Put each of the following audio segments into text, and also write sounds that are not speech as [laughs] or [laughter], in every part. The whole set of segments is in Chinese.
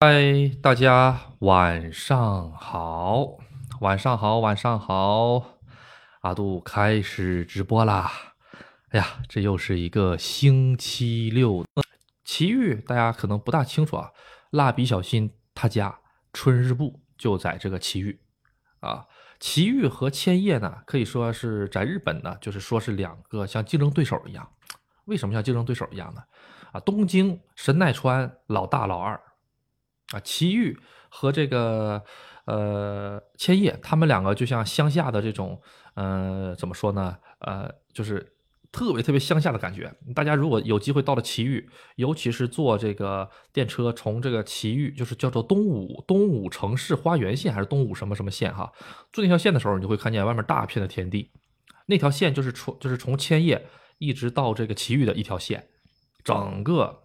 嗨，大家晚上好，晚上好，晚上好，阿杜开始直播啦！哎呀，这又是一个星期六。奇遇大家可能不大清楚啊，蜡笔小新他家春日部就在这个奇遇啊。奇遇和千叶呢，可以说是在日本呢，就是说是两个像竞争对手一样。为什么像竞争对手一样呢？啊，东京神奈川老大老二。啊，奇遇和这个呃千叶，他们两个就像乡下的这种，呃，怎么说呢？呃，就是特别特别乡下的感觉。大家如果有机会到了奇遇，尤其是坐这个电车从这个奇遇，就是叫做东武东武城市花园线还是东武什么什么线哈，坐那条线的时候，你就会看见外面大片的田地。那条线就是从就是从千叶一直到这个奇遇的一条线，整个。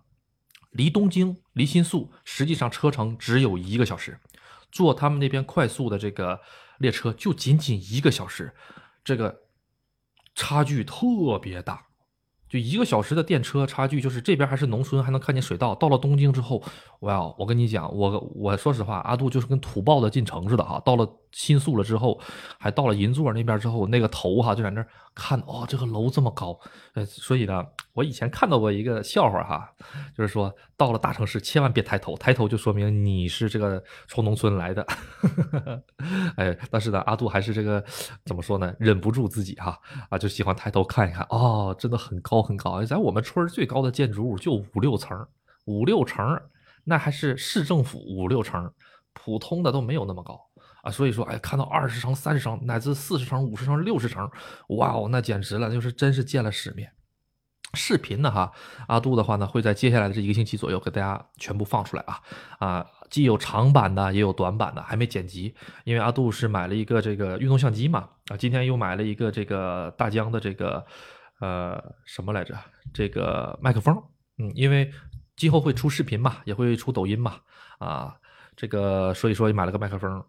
离东京离新宿实际上车程只有一个小时，坐他们那边快速的这个列车就仅仅一个小时，这个差距特别大。就一个小时的电车差距，就是这边还是农村，还能看见水稻。到了东京之后，哇，我跟你讲，我我说实话，阿杜就是跟土豹子进城似的哈。到了新宿了之后，还到了银座那边之后，那个头哈就在那看，哦，这个楼这么高，呃，所以呢，我以前看到过一个笑话哈，就是说到了大城市千万别抬头，抬头就说明你是这个从农村来的。[laughs] 哎，但是呢，阿杜还是这个怎么说呢？忍不住自己哈啊，就喜欢抬头看一看，哦，真的很高。很高，在我们村最高的建筑物就五六层，五六层，那还是市政府五六层，普通的都没有那么高啊。所以说，哎，看到二十层、三十层，乃至四十层、五十层、六十层，哇哦，那简直了，就是真是见了世面。视频呢，哈，阿杜的话呢，会在接下来的这一个星期左右给大家全部放出来啊啊，既有长版的，也有短版的，还没剪辑，因为阿杜是买了一个这个运动相机嘛啊，今天又买了一个这个大疆的这个。呃，什么来着？这个麦克风，嗯，因为今后会出视频嘛，也会出抖音嘛，啊，这个所以说买了个麦克风。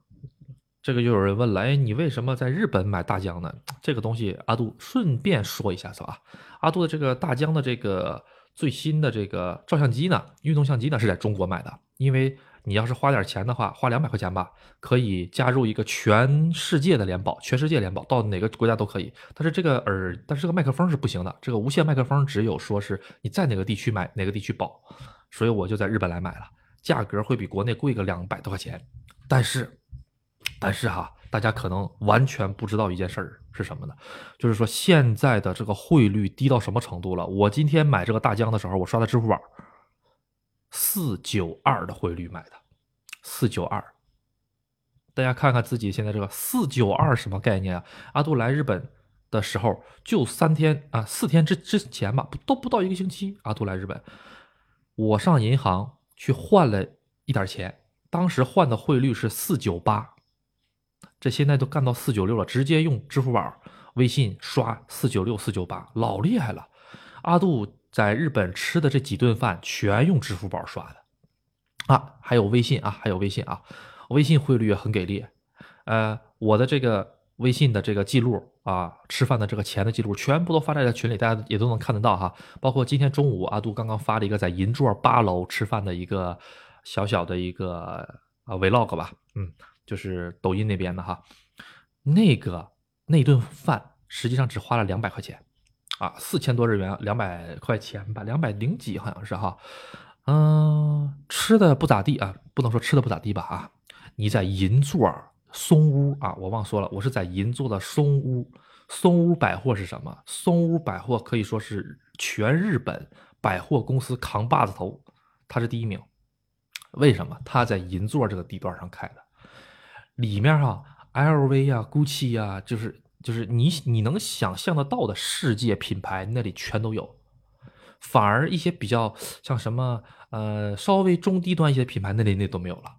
这个又有人问了，哎，你为什么在日本买大疆呢？这个东西阿杜顺便说一下是吧？阿杜的这个大疆的这个最新的这个照相机呢，运动相机呢是在中国买的，因为。你要是花点钱的话，花两百块钱吧，可以加入一个全世界的联保，全世界联保到哪个国家都可以。但是这个耳，但是这个麦克风是不行的，这个无线麦克风只有说是你在哪个地区买哪个地区保。所以我就在日本来买了，价格会比国内贵个两百多块钱。但是，但是哈，大家可能完全不知道一件事儿是什么呢？就是说现在的这个汇率低到什么程度了？我今天买这个大疆的时候，我刷的支付宝。四九二的汇率买的，四九二，大家看看自己现在这个四九二什么概念啊？阿杜来日本的时候就三天啊，四天之之前吧，都不到一个星期。阿杜来日本，我上银行去换了一点钱，当时换的汇率是四九八，这现在都干到四九六了，直接用支付宝、微信刷四九六、四九八，老厉害了。阿杜。在日本吃的这几顿饭全用支付宝刷的，啊，还有微信啊，还有微信啊，微信汇率也很给力，呃，我的这个微信的这个记录啊，吃饭的这个钱的记录全部都发在了群里，大家也都能看得到哈。包括今天中午阿杜刚刚发了一个在银座八楼吃饭的一个小小的一个啊 vlog 吧，嗯，就是抖音那边的哈，那个那顿饭实际上只花了两百块钱。啊，四千多日元，两百块钱吧，两百零几好像是哈，嗯，吃的不咋地啊，不能说吃的不咋地吧啊，你在银座松屋啊，我忘说了，我是在银座的松屋，松屋百货是什么？松屋百货可以说是全日本百货公司扛把子头，它是第一名。为什么？它在银座这个地段上开的，里面哈，LV 呀，GUCCI 呀，就是。就是你你能想象得到的世界品牌那里全都有，反而一些比较像什么呃稍微中低端一些品牌那里那都没有了。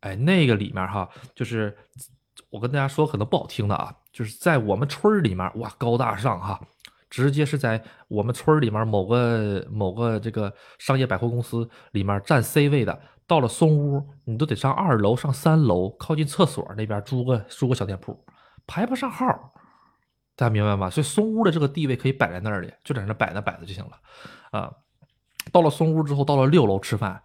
哎，那个里面哈，就是我跟大家说可能不好听的啊，就是在我们村儿里面哇高大上哈，直接是在我们村里面某个某个这个商业百货公司里面占 C 位的，到了松屋你都得上二楼上三楼靠近厕所那边租个租个小店铺，排不上号。大家明白吗？所以松屋的这个地位可以摆在那里，就在那摆那摆着就行了，啊，到了松屋之后，到了六楼吃饭，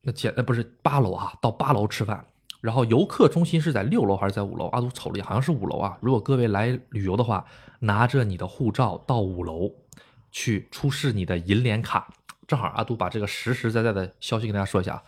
那前呃不是八楼啊，到八楼吃饭。然后游客中心是在六楼还是在五楼？阿杜瞅了眼，好像是五楼啊。如果各位来旅游的话，拿着你的护照到五楼去出示你的银联卡。正好阿杜把这个实实在在的消息跟大家说一下啊，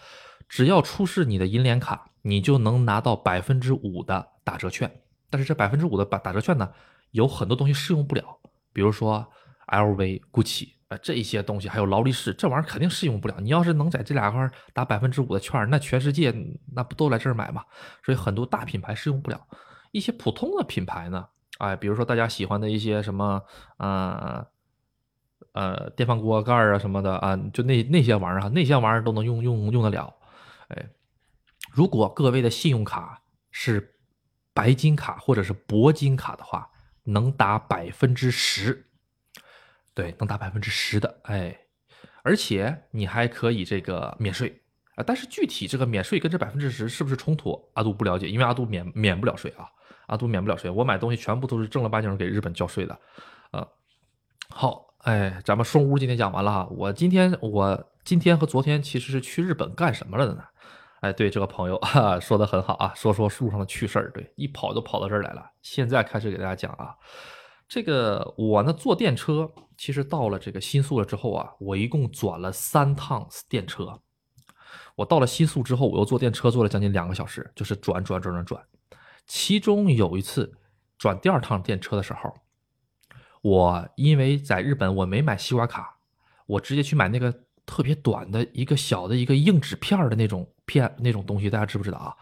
只要出示你的银联卡，你就能拿到百分之五的打折券。但是这百分之五的打打折券呢，有很多东西适用不了，比如说 LV、GUCCI 啊。这一些东西还有劳力士，这玩意儿肯定适用不了。你要是能在这俩块打百分之五的券，那全世界那不都来这儿买吗？所以很多大品牌适用不了。一些普通的品牌呢，哎，比如说大家喜欢的一些什么，呃呃，电饭锅盖啊什么的啊，就那那些玩意儿哈，那些玩意儿都能用用用得了。哎，如果各位的信用卡是白金卡或者是铂金卡的话，能打百分之十。对，能打百分之十的，哎，而且你还可以这个免税啊，但是具体这个免税跟这百分之十是不是冲突，阿杜不了解，因为阿杜免免不了税啊，阿杜免不了税，我买东西全部都是正儿八经给日本交税的，啊，好，哎，咱们松屋今天讲完了哈，我今天我今天和昨天其实是去日本干什么了的呢？哎，对，这个朋友哈说的很好啊，说说路上的趣事儿，对，一跑就跑到这儿来了，现在开始给大家讲啊。这个我呢坐电车，其实到了这个新宿了之后啊，我一共转了三趟电车。我到了新宿之后，我又坐电车坐了将近两个小时，就是转转转转转。其中有一次转第二趟电车的时候，我因为在日本我没买西瓜卡，我直接去买那个特别短的一个小的一个硬纸片的那种片那种东西，大家知不知道啊？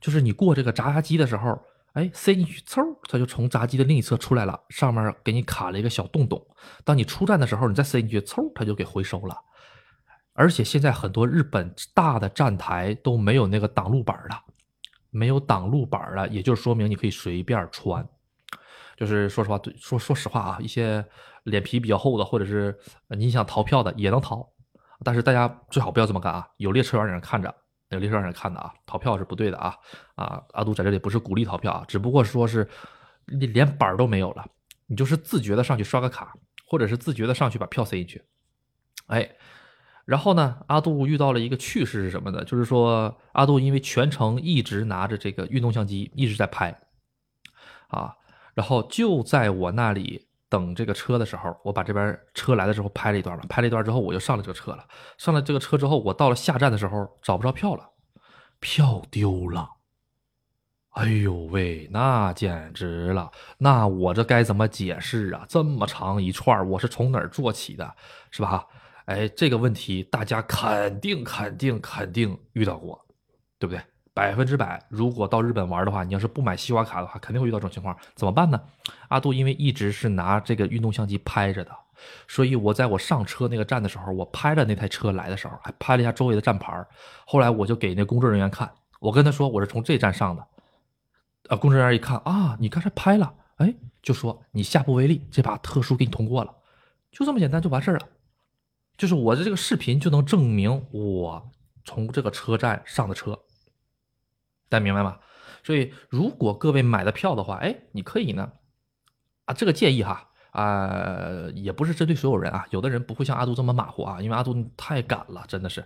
就是你过这个闸机的时候。哎，塞进去，嗖，它就从闸机的另一侧出来了，上面给你卡了一个小洞洞。当你出站的时候，你再塞进去，嗖，它就给回收了。而且现在很多日本大的站台都没有那个挡路板了，没有挡路板了，也就是说明你可以随便穿。就是说实话，对说说实话啊，一些脸皮比较厚的，或者是你想逃票的也能逃，但是大家最好不要这么干啊，有列车员在那看着。有列车上看的啊，逃票是不对的啊啊！阿杜在这里不是鼓励逃票啊，只不过说是你连板都没有了，你就是自觉的上去刷个卡，或者是自觉的上去把票塞进去。哎，然后呢，阿杜遇到了一个趣事是什么呢？就是说阿杜因为全程一直拿着这个运动相机一直在拍啊，然后就在我那里。等这个车的时候，我把这边车来的时候拍了一段嘛，拍了一段之后，我就上了这个车了。上了这个车之后，我到了下站的时候找不着票了，票丢了。哎呦喂，那简直了！那我这该怎么解释啊？这么长一串，我是从哪儿做起的，是吧？哎，这个问题大家肯定、肯定、肯定遇到过，对不对？百分之百，如果到日本玩的话，你要是不买西瓜卡的话，肯定会遇到这种情况，怎么办呢？阿杜因为一直是拿这个运动相机拍着的，所以我在我上车那个站的时候，我拍了那台车来的时候，还拍了一下周围的站牌。后来我就给那工作人员看，我跟他说我是从这站上的。啊，工作人员一看啊，你刚才拍了，哎，就说你下不为例，这把特殊给你通过了，就这么简单就完事儿了。就是我的这个视频就能证明我从这个车站上的车。大家明白吗？所以如果各位买的票的话，哎，你可以呢，啊，这个建议哈，啊，也不是针对所有人啊，有的人不会像阿杜这么马虎啊，因为阿杜太赶了，真的是，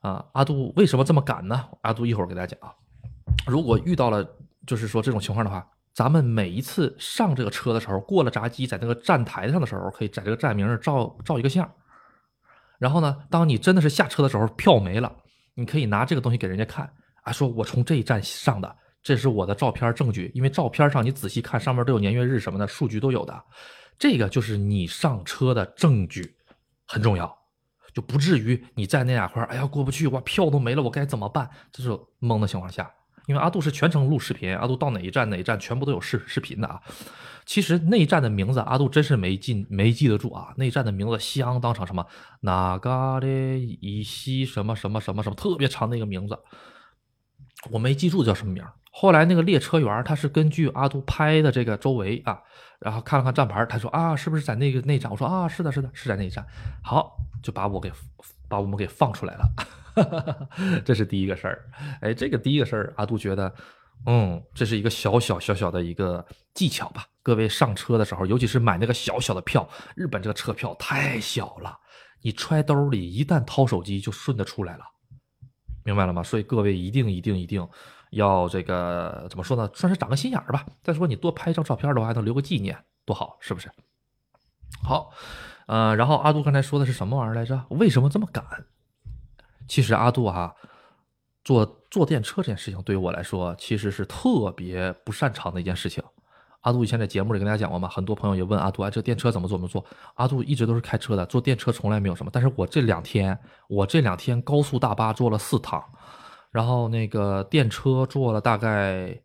啊，阿杜为什么这么赶呢？阿杜一会儿给大家讲啊。如果遇到了就是说这种情况的话，咱们每一次上这个车的时候，过了闸机，在那个站台上的时候，可以在这个站名上照照一个相。然后呢，当你真的是下车的时候，票没了，你可以拿这个东西给人家看。他说：“我从这一站上的，这是我的照片证据。因为照片上你仔细看，上面都有年月日什么的，数据都有的。这个就是你上车的证据，很重要，就不至于你在那两块哎呀过不去，哇，票都没了，我该怎么办？这是懵的情况下，因为阿杜是全程录视频，阿杜到哪一站哪一站全部都有视视频的啊。其实那一站的名字，阿杜真是没记没记得住啊。那一站的名字相当长，什么哪嘎的以西什么什么什么什么，特别长的一个名字。”我没记住叫什么名儿后来那个列车员他是根据阿杜拍的这个周围啊，然后看了看站牌，他说啊，是不是在那个那站？我说啊，是的，是的，是在那一站。好，就把我给把我们给放出来了，[laughs] 这是第一个事儿。哎，这个第一个事儿，阿杜觉得，嗯，这是一个小小小小的一个技巧吧。各位上车的时候，尤其是买那个小小的票，日本这个车票太小了，你揣兜里一旦掏手机就顺着出来了。明白了吗？所以各位一定一定一定要这个怎么说呢？算是长个心眼儿吧。再说你多拍一张照片的话，还能留个纪念，多好，是不是？好，呃，然后阿杜刚才说的是什么玩意儿来着？为什么这么赶？其实阿杜哈，坐坐电车这件事情对于我来说，其实是特别不擅长的一件事情。阿杜以前在节目里跟大家讲过嘛，很多朋友也问阿杜，哎，这电车怎么做怎么做？阿杜一直都是开车的，坐电车从来没有什么。但是我这两天，我这两天高速大巴坐了四趟，然后那个电车坐了大概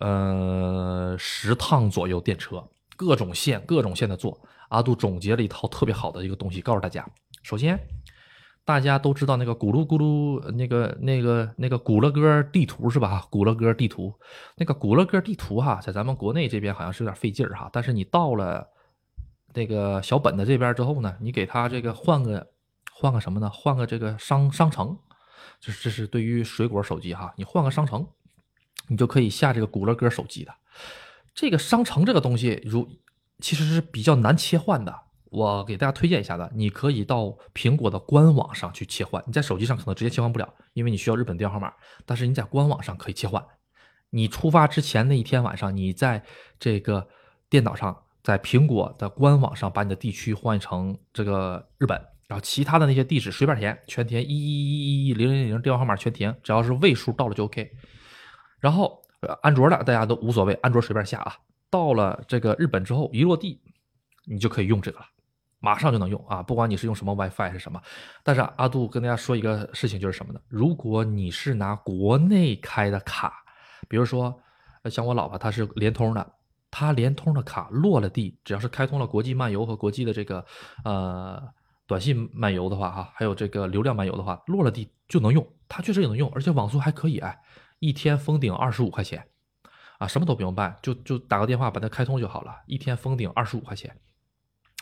呃十趟左右，电车各种线各种线的坐。阿杜总结了一套特别好的一个东西，告诉大家。首先，大家都知道那个咕噜咕噜那个那个那个古乐歌地图是吧？古乐歌地图，那个古乐歌地图哈，在咱们国内这边好像是有点费劲儿哈。但是你到了那个小本子这边之后呢，你给他这个换个换个什么呢？换个这个商商城，就是这是对于水果手机哈，你换个商城，你就可以下这个古乐歌手机的。这个商城这个东西，如其实是比较难切换的，我给大家推荐一下的，你可以到苹果的官网上去切换。你在手机上可能直接切换不了，因为你需要日本电话号码。但是你在官网上可以切换。你出发之前那一天晚上，你在这个电脑上，在苹果的官网上把你的地区换成这个日本，然后其他的那些地址随便填，全填一一一一一零零零电话号码全填，只要是位数到了就 OK。然后安卓的大家都无所谓，安卓随便下啊。到了这个日本之后，一落地，你就可以用这个了，马上就能用啊！不管你是用什么 WiFi 是什么，但是阿杜跟大家说一个事情，就是什么呢？如果你是拿国内开的卡，比如说像我老婆她是联通的，她联通的卡落了地，只要是开通了国际漫游和国际的这个呃短信漫游的话，哈，还有这个流量漫游的话，落了地就能用，它确实也能用，而且网速还可以，哎，一天封顶二十五块钱。啊，什么都不用办，就就打个电话把它开通就好了，一天封顶二十五块钱，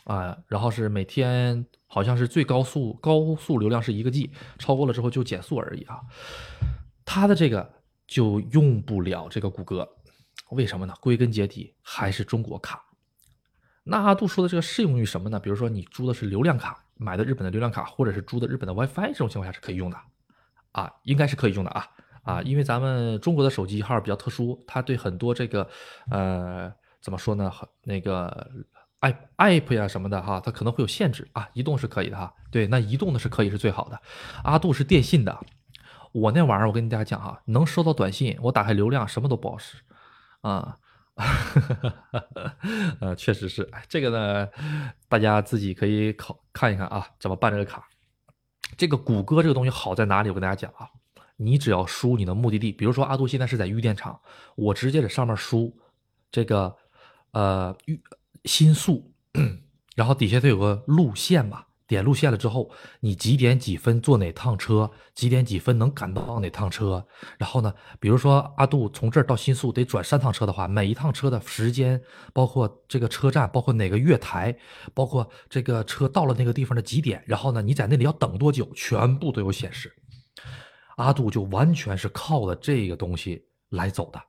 啊，然后是每天好像是最高速高速流量是一个 G，超过了之后就减速而已啊。它的这个就用不了这个谷歌，为什么呢？归根结底还是中国卡。那阿杜说的这个适用于什么呢？比如说你租的是流量卡，买的日本的流量卡，或者是租的日本的 WiFi，这种情况下是可以用的，啊，应该是可以用的啊。啊，因为咱们中国的手机号比较特殊，它对很多这个，呃，怎么说呢？那个 app 呀什么的哈，它可能会有限制啊。移动是可以的哈，对，那移动的是可以是最好的。阿杜是电信的，我那玩意儿我跟大家讲哈，能收到短信，我打开流量什么都不好使啊。[laughs] 呃，确实是，这个呢，大家自己可以考看一看啊，怎么办这个卡。这个谷歌这个东西好在哪里？我跟大家讲啊。你只要输你的目的地，比如说阿杜现在是在玉电厂，我直接在上面输这个呃玉新宿，[clears throat] 然后底下它有个路线嘛，点路线了之后，你几点几分坐哪趟车，几点几分能赶到哪趟车，然后呢，比如说阿杜从这儿到新宿得转三趟车的话，每一趟车的时间，包括这个车站，包括哪个月台，包括这个车到了那个地方的几点，然后呢，你在那里要等多久，全部都有显示。阿杜就完全是靠的这个东西来走的，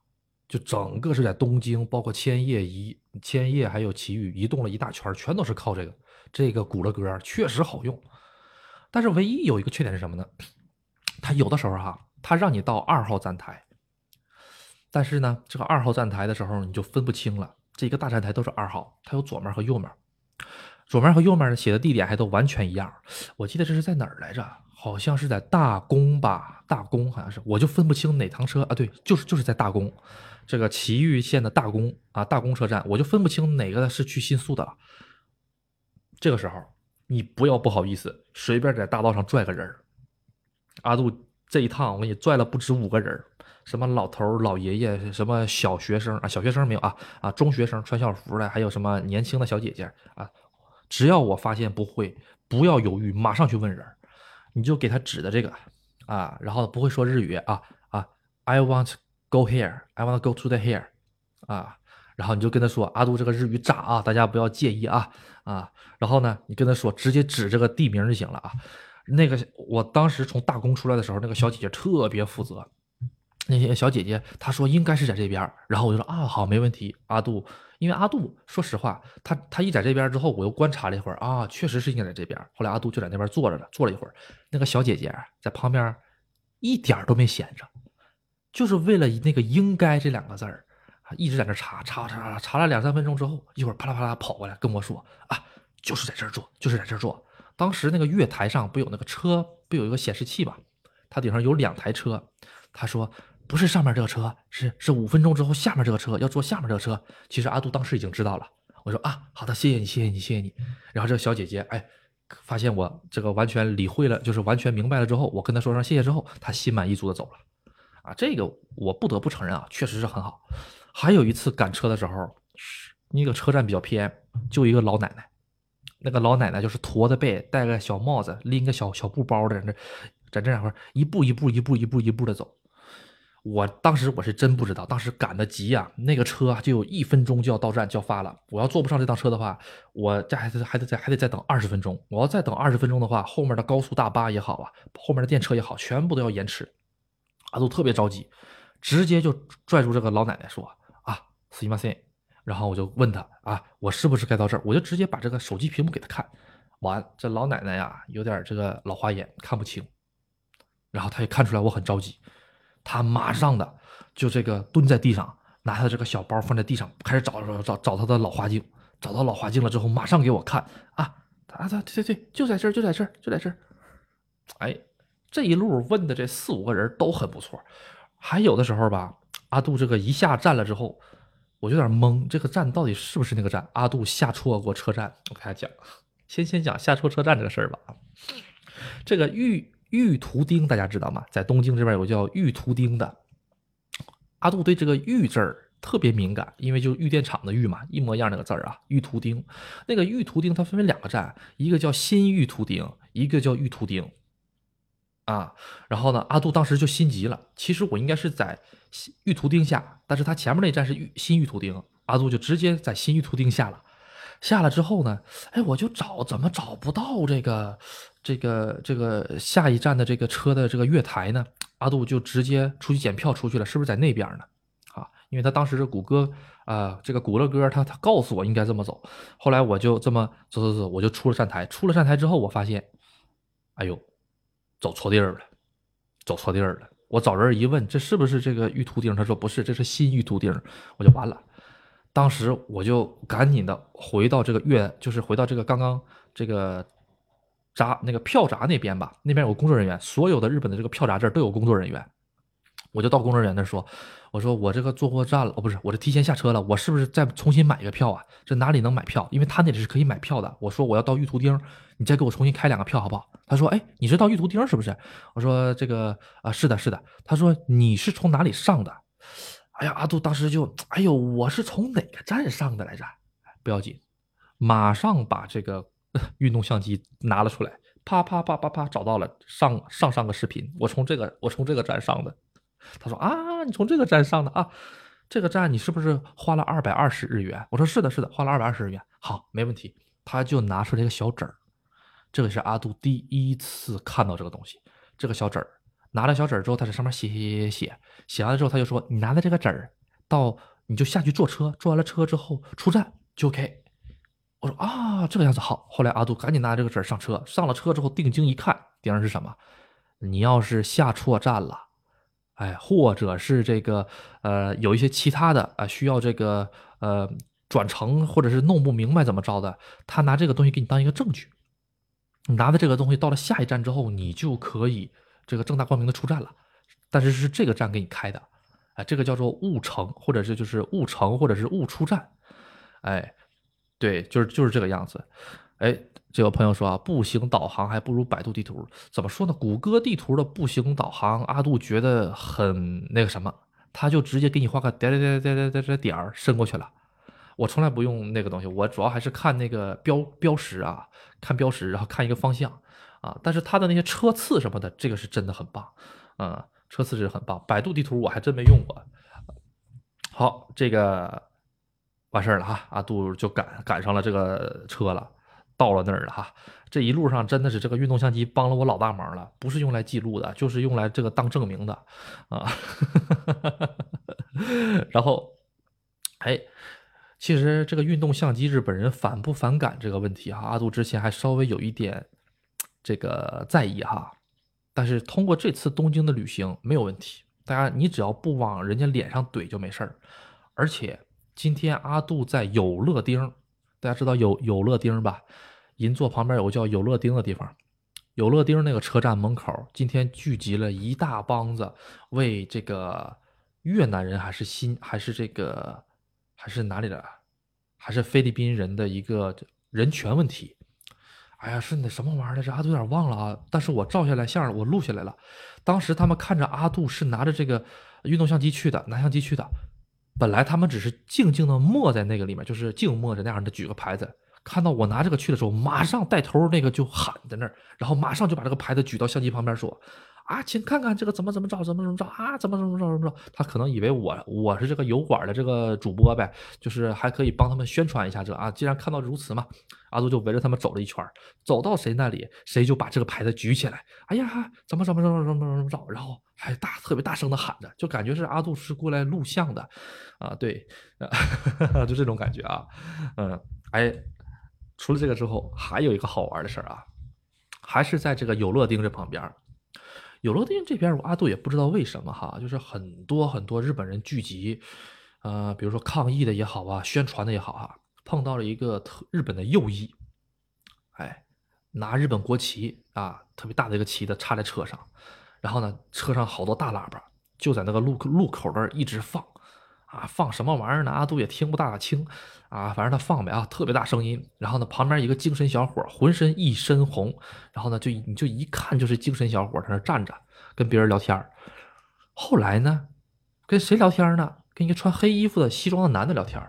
就整个是在东京，包括千叶移千叶还有奇遇移动了一大圈，全都是靠这个这个鼓了歌，确实好用。但是唯一有一个缺点是什么呢？它有的时候哈，它让你到二号站台，但是呢，这个二号站台的时候你就分不清了，这一个大站台都是二号，它有左面和右面，左面和右面写的地点还都完全一样。我记得这是在哪儿来着？好像是在大宫吧，大宫好像是，我就分不清哪趟车啊。对，就是就是在大宫，这个埼玉县的大宫啊，大宫车站，我就分不清哪个是去新宿的了。这个时候，你不要不好意思，随便在大道上拽个人阿杜这一趟我给你拽了不止五个人什么老头老爷爷，什么小学生啊，小学生没有啊啊，中学生穿校服的，还有什么年轻的小姐姐啊，只要我发现不会，不要犹豫，马上去问人。你就给他指的这个啊，然后不会说日语啊啊，I want go here，I want to go to the here，啊，然后你就跟他说阿杜这个日语渣啊，大家不要介意啊啊，然后呢，你跟他说直接指这个地名就行了啊。那个我当时从大宫出来的时候，那个小姐姐特别负责，那些小姐姐她说应该是在这边，然后我就说啊好没问题，阿杜。因为阿杜，说实话，他他一在这边之后，我又观察了一会儿啊，确实是应该在这边。后来阿杜就在那边坐着了，坐了一会儿。那个小姐姐在旁边一点都没闲着，就是为了那个“应该”这两个字儿啊，一直在那查查查查查了两三分钟之后，一会儿啪啦啪啦跑过来跟我说啊，就是在这儿坐，就是在这儿坐。当时那个月台上不有那个车，不有一个显示器吗？它顶上有两台车。他说不是上面这个车，是是五分钟之后下面这个车要坐下面这个车。其实阿杜当时已经知道了。我说啊，好的，谢谢你，谢谢你，谢谢你。然后这个小姐姐，哎，发现我这个完全理会了，就是完全明白了之后，我跟她说声谢谢之后，她心满意足的走了。啊，这个我不得不承认啊，确实是很好。还有一次赶车的时候，那个车站比较偏，就一个老奶奶，那个老奶奶就是驼着背，戴个小帽子，拎个小小布包的，在这，在这两块一步一步一步一步一步的走。我当时我是真不知道，当时赶得急呀，那个车就有一分钟就要到站就要发了。我要坐不上这趟车的话，我这还得还得再还得再等二十分钟。我要再等二十分钟的话，后面的高速大巴也好啊，后面的电车也好，全部都要延迟。阿杜特别着急，直接就拽住这个老奶奶说：“啊，司机马塞。”然后我就问他：“啊，我是不是该到这儿？”我就直接把这个手机屏幕给他看。完，这老奶奶呀，有点这个老花眼，看不清。然后他也看出来我很着急。他马上的就这个蹲在地上，拿他这个小包放在地上，开始找找找找他的老花镜，找到老花镜了之后，马上给我看啊，他他对对对，就在这儿，就在这儿，就在这儿。哎，这一路问的这四五个人都很不错，还有的时候吧，阿杜这个一下站了之后，我有点懵，这个站到底是不是那个站？阿杜下错过车站，我给他讲，先先讲下错车站这个事儿吧。这个玉。玉图钉，大家知道吗？在东京这边有个叫玉图钉的。阿杜对这个“玉”字儿特别敏感，因为就玉电厂的“玉”嘛，一模一样那个字儿啊。玉图钉，那个玉图钉它分为两个站，一个叫新玉图钉，一个叫玉图钉。啊，然后呢，阿杜当时就心急了。其实我应该是在玉图钉下，但是他前面那站是玉新玉图钉，阿杜就直接在新玉图钉下了。下了之后呢，哎，我就找怎么找不到这个。这个这个下一站的这个车的这个月台呢，阿杜就直接出去检票出去了，是不是在那边呢？啊，因为他当时是谷歌啊，这个谷歌哥他他告诉我应该这么走，后来我就这么走走走，我就出了站台。出了站台之后，我发现，哎呦，走错地儿了，走错地儿了。我找人一问，这是不是这个玉秃钉？他说不是，这是新玉秃钉。我就完了。当时我就赶紧的回到这个月，就是回到这个刚刚这个。闸那个票闸那边吧，那边有工作人员，所有的日本的这个票闸这儿都有工作人员。我就到工作人员那说：“我说我这个坐过站了，哦，不是，我这提前下车了，我是不是再重新买一个票啊？这哪里能买票？因为他那里是可以买票的。我说我要到玉图钉，你再给我重新开两个票好不好？他说：哎，你是到玉图钉是不是？我说这个啊，是的，是的。他说你是从哪里上的？哎呀，阿杜当时就，哎呦，我是从哪个站上的来着？不要紧，马上把这个。[laughs] 运动相机拿了出来，啪啪啪啪啪，找到了上上上个视频，我从这个我从这个站上的。他说啊，你从这个站上的啊，这个站你是不是花了二百二十日元？我说是的，是的，花了二百二十日元。好，没问题。他就拿出来一个小纸儿，这个是阿杜第一次看到这个东西。这个小纸儿，拿了小纸儿之后，他在上面写写写写写，完了之后他就说，你拿着这个纸儿到你就下去坐车，坐完了车之后出站就 OK。我说啊，这个样子好。后来阿杜赶紧拿这个纸儿上车，上了车之后定睛一看，顶上是什么？你要是下错站了，哎，或者是这个呃有一些其他的啊需要这个呃转乘，或者是弄不明白怎么着的，他拿这个东西给你当一个证据。你拿着这个东西到了下一站之后，你就可以这个正大光明的出站了。但是是这个站给你开的，哎，这个叫做误乘，或者是就是误乘，或者是误出站，哎。对，就是就是这个样子，哎，就有朋友说啊，步行导航还不如百度地图。怎么说呢？谷歌地图的步行导航，阿杜觉得很那个什么，他就直接给你画个点点点点点点点儿，伸过去了。我从来不用那个东西，我主要还是看那个标标识啊，看标识，然后看一个方向啊。但是它的那些车次什么的，这个是真的很棒，嗯，车次是很棒。百度地图我还真没用过。好，这个完事儿了哈，阿杜就赶赶上了这个车了。到了那儿了哈。这一路上真的是这个运动相机帮了我老大忙了，不是用来记录的，就是用来这个当证明的啊。[laughs] 然后，哎，其实这个运动相机日本人反不反感这个问题哈？阿杜之前还稍微有一点这个在意哈。但是通过这次东京的旅行没有问题，大家你只要不往人家脸上怼就没事儿。而且今天阿杜在有乐町，大家知道有有乐町吧？银座旁边有个叫有乐町的地方，有乐町那个车站门口今天聚集了一大帮子为这个越南人还是新还是这个还是哪里的，还是菲律宾人的一个人权问题。哎呀，是那什么玩意儿来着？阿杜有点忘了啊。但是我照下来相，我录下来了。当时他们看着阿杜是拿着这个运动相机去的，拿相机去的。本来他们只是静静的默在那个里面，就是静默着那样的举个牌子。看到我拿这个去的时候，马上带头那个就喊在那儿，然后马上就把这个牌子举到相机旁边说。啊，请看看这个怎么怎么着，怎么怎么着啊，怎么怎么着怎么着？他可能以为我我是这个油管的这个主播呗，就是还可以帮他们宣传一下这啊。既然看到如此嘛，阿杜就围着他们走了一圈，走到谁那里，谁就把这个牌子举起来。哎呀，怎么怎么怎么怎么怎么着？然后还大特别大声的喊着，就感觉是阿杜是过来录像的啊。对，[laughs] 就这种感觉啊。嗯，哎，除了这个之后，还有一个好玩的事儿啊，还是在这个有乐町这旁边。有乐町这边，阿杜也不知道为什么哈，就是很多很多日本人聚集，呃，比如说抗议的也好啊，宣传的也好啊，碰到了一个特日本的右翼，哎，拿日本国旗啊，特别大的一个旗子插在车上，然后呢，车上好多大喇叭就在那个路路口那儿一直放。啊，放什么玩意儿呢？阿杜也听不大清，啊，反正他放呗啊，特别大声音。然后呢，旁边一个精神小伙，浑身一身红，然后呢，就你就一看就是精神小伙，在那站着跟别人聊天后来呢，跟谁聊天呢？跟一个穿黑衣服的西装的男的聊天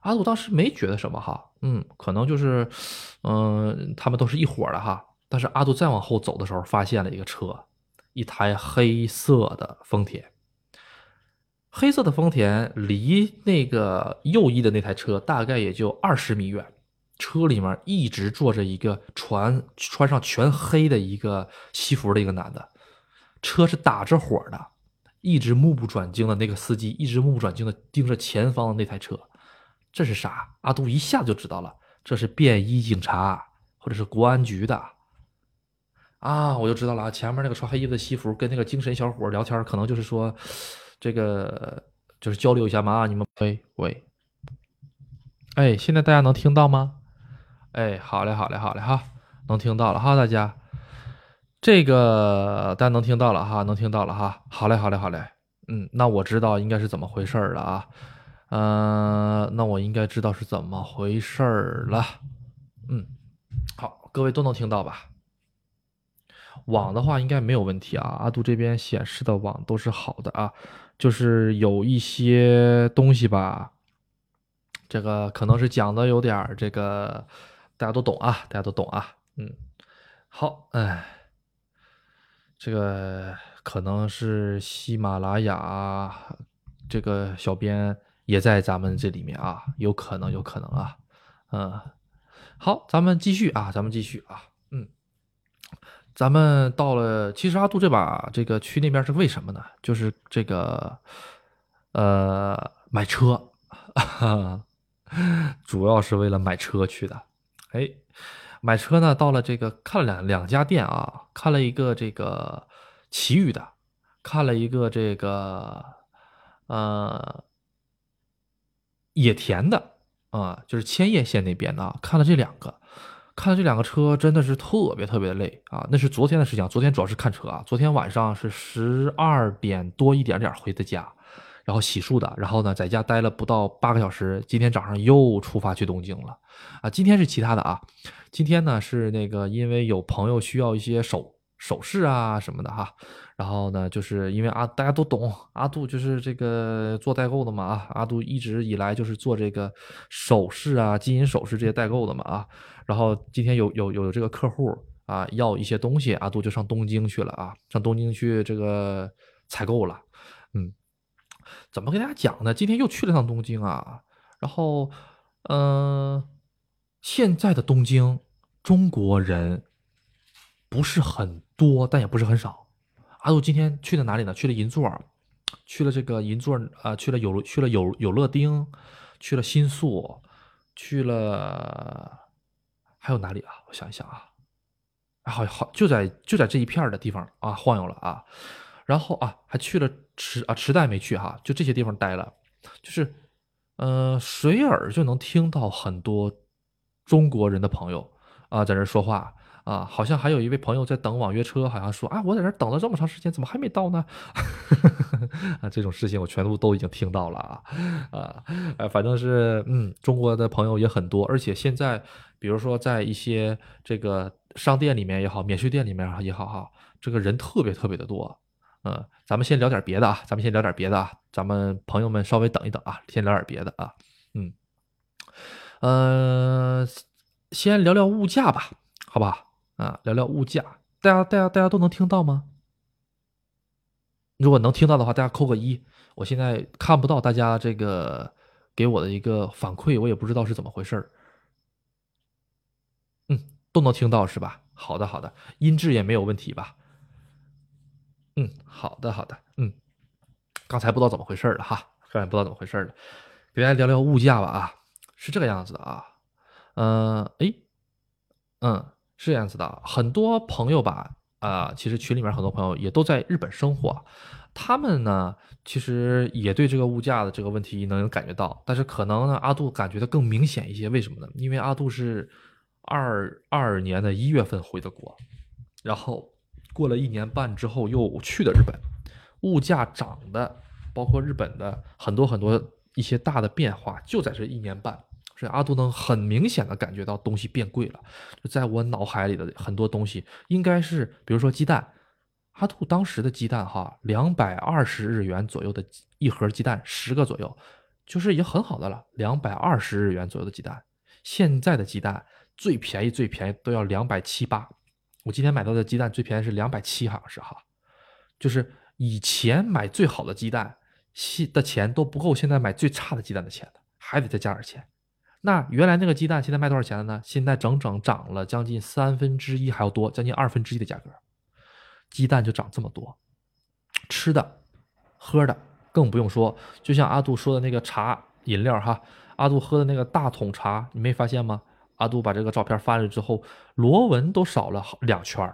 阿杜当时没觉得什么哈，嗯，可能就是，嗯，他们都是一伙的哈。但是阿杜再往后走的时候，发现了一个车，一台黑色的丰田。黑色的丰田离那个右翼的那台车大概也就二十米远，车里面一直坐着一个穿穿上全黑的一个西服的一个男的，车是打着火的，一直目不转睛的那个司机一直目不转睛的盯着前方的那台车，这是啥？阿杜一下就知道了，这是便衣警察或者是国安局的，啊，我就知道了，前面那个穿黑衣服的西服跟那个精神小伙聊天，可能就是说。这个就是交流一下嘛啊，你们喂喂，哎，现在大家能听到吗？哎，好嘞，好嘞，好嘞哈，能听到了哈，大家，这个大家能听到了哈，能听到了哈，好嘞，好嘞，好嘞，嗯，那我知道应该是怎么回事了啊，嗯，那我应该知道是怎么回事了，嗯，好，各位都能听到吧？网的话应该没有问题啊，阿杜这边显示的网都是好的啊。就是有一些东西吧，这个可能是讲的有点这个，大家都懂啊，大家都懂啊，嗯，好，哎，这个可能是喜马拉雅这个小编也在咱们这里面啊，有可能，有可能啊，嗯，好，咱们继续啊，咱们继续啊。咱们到了，其实阿杜这把这个去那边是为什么呢？就是这个，呃，买车，[laughs] 主要是为了买车去的。哎，买车呢，到了这个看了两两家店啊，看了一个这个奇遇的，看了一个这个呃野田的啊，就是千叶县那边的啊，看了这两个。看这两个车真的是特别特别累啊！那是昨天的事情，昨天主要是看车啊。昨天晚上是十二点多一点点回的家，然后洗漱的，然后呢在家待了不到八个小时。今天早上又出发去东京了啊！今天是其他的啊，今天呢是那个因为有朋友需要一些手首饰啊什么的哈。然后呢，就是因为阿大家都懂，阿杜就是这个做代购的嘛啊，阿杜一直以来就是做这个首饰啊、金银首饰这些代购的嘛啊。然后今天有有有这个客户啊，要一些东西，阿杜就上东京去了啊，上东京去这个采购了。嗯，怎么跟大家讲呢？今天又去了趟东京啊。然后，嗯，现在的东京中国人不是很多，但也不是很少。阿杜今天去了哪里呢？去了银座，去了这个银座啊，去了有去了有有乐町，去了新宿，去了还有哪里啊？我想一想啊，好好就在就在这一片的地方啊晃悠了啊，然后啊还去了池啊池袋没去哈，就这些地方待了，就是呃水耳就能听到很多中国人的朋友啊在这说话。啊，好像还有一位朋友在等网约车，好像说啊，我在这等了这么长时间，怎么还没到呢？[laughs] 啊，这种事情我全部都已经听到了啊啊，呃，反正是嗯，中国的朋友也很多，而且现在比如说在一些这个商店里面也好，免税店里面也好哈，这个人特别特别的多。嗯，咱们先聊点别的啊，咱们先聊点别的啊，咱们朋友们稍微等一等啊，先聊点别的啊，嗯，呃，先聊聊物价吧，好吧？啊，聊聊物价，大家大家大家都能听到吗？如果能听到的话，大家扣个一。我现在看不到大家这个给我的一个反馈，我也不知道是怎么回事嗯，都能听到是吧？好的好的，音质也没有问题吧？嗯，好的好的，嗯，刚才不知道怎么回事了哈，刚才不知道怎么回事了，给大家聊聊物价吧啊，是这个样子的啊，嗯，哎，嗯。是这样子的，很多朋友吧，啊，其实群里面很多朋友也都在日本生活，他们呢，其实也对这个物价的这个问题能感觉到，但是可能呢，阿杜感觉的更明显一些，为什么呢？因为阿杜是二二年的一月份回的国，然后过了一年半之后又去的日本，物价涨的，包括日本的很多很多一些大的变化，就在这一年半。这阿杜能很明显的感觉到东西变贵了，就在我脑海里的很多东西，应该是比如说鸡蛋，阿杜当时的鸡蛋哈，两百二十日元左右的一盒鸡蛋，十个左右，就是已经很好的了，两百二十日元左右的鸡蛋。现在的鸡蛋最便宜最便宜都要两百七八，我今天买到的鸡蛋最便宜是两百七，好像是哈，就是以前买最好的鸡蛋，现的钱都不够现在买最差的鸡蛋的钱的，还得再加点钱。那原来那个鸡蛋现在卖多少钱了呢？现在整整涨了将近三分之一还要多，将近二分之一的价格，鸡蛋就涨这么多。吃的、喝的更不用说，就像阿杜说的那个茶饮料哈，阿杜喝的那个大桶茶，你没发现吗？阿杜把这个照片发了之后，螺纹都少了两圈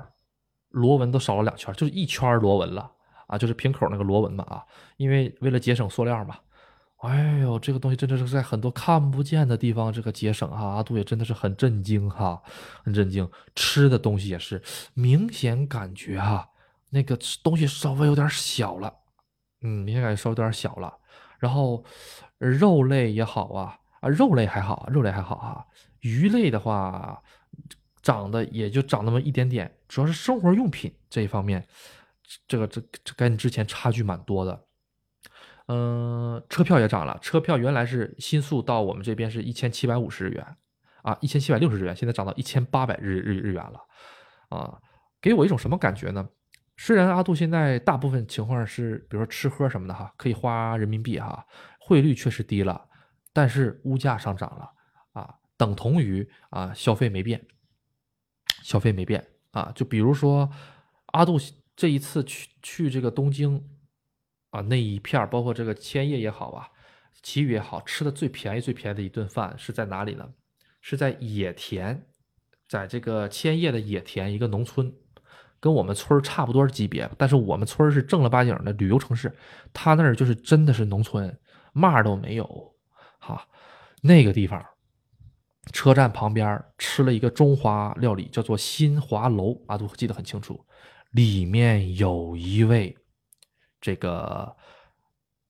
螺纹都少了两圈就是一圈螺纹了啊，就是瓶口那个螺纹嘛啊，因为为了节省塑料嘛。哎呦，这个东西真的是在很多看不见的地方这个节省哈，阿杜也真的是很震惊哈，很震惊。吃的东西也是明显感觉哈，那个东西稍微有点小了，嗯，明显感觉稍微有点小了。然后肉类也好啊，啊，肉类还好，肉类还好哈。鱼类的话，涨的也就涨那么一点点，主要是生活用品这一方面，这个这这跟之前差距蛮多的。嗯，车票也涨了。车票原来是新宿到我们这边是一千七百五十日元，啊，一千七百六十日元，现在涨到一千八百日日日元了，啊，给我一种什么感觉呢？虽然阿杜现在大部分情况是，比如说吃喝什么的哈，可以花人民币哈，汇率确实低了，但是物价上涨了啊，等同于啊消费没变，消费没变啊。就比如说阿杜这一次去去这个东京。啊，那一片包括这个千叶也好啊，奇宇也好吃的最便宜最便宜的一顿饭是在哪里呢？是在野田，在这个千叶的野田一个农村，跟我们村差不多级别，但是我们村是正儿八经的旅游城市，他那儿就是真的是农村，嘛都没有。哈，那个地方，车站旁边吃了一个中华料理，叫做新华楼，阿杜记得很清楚，里面有一位。这个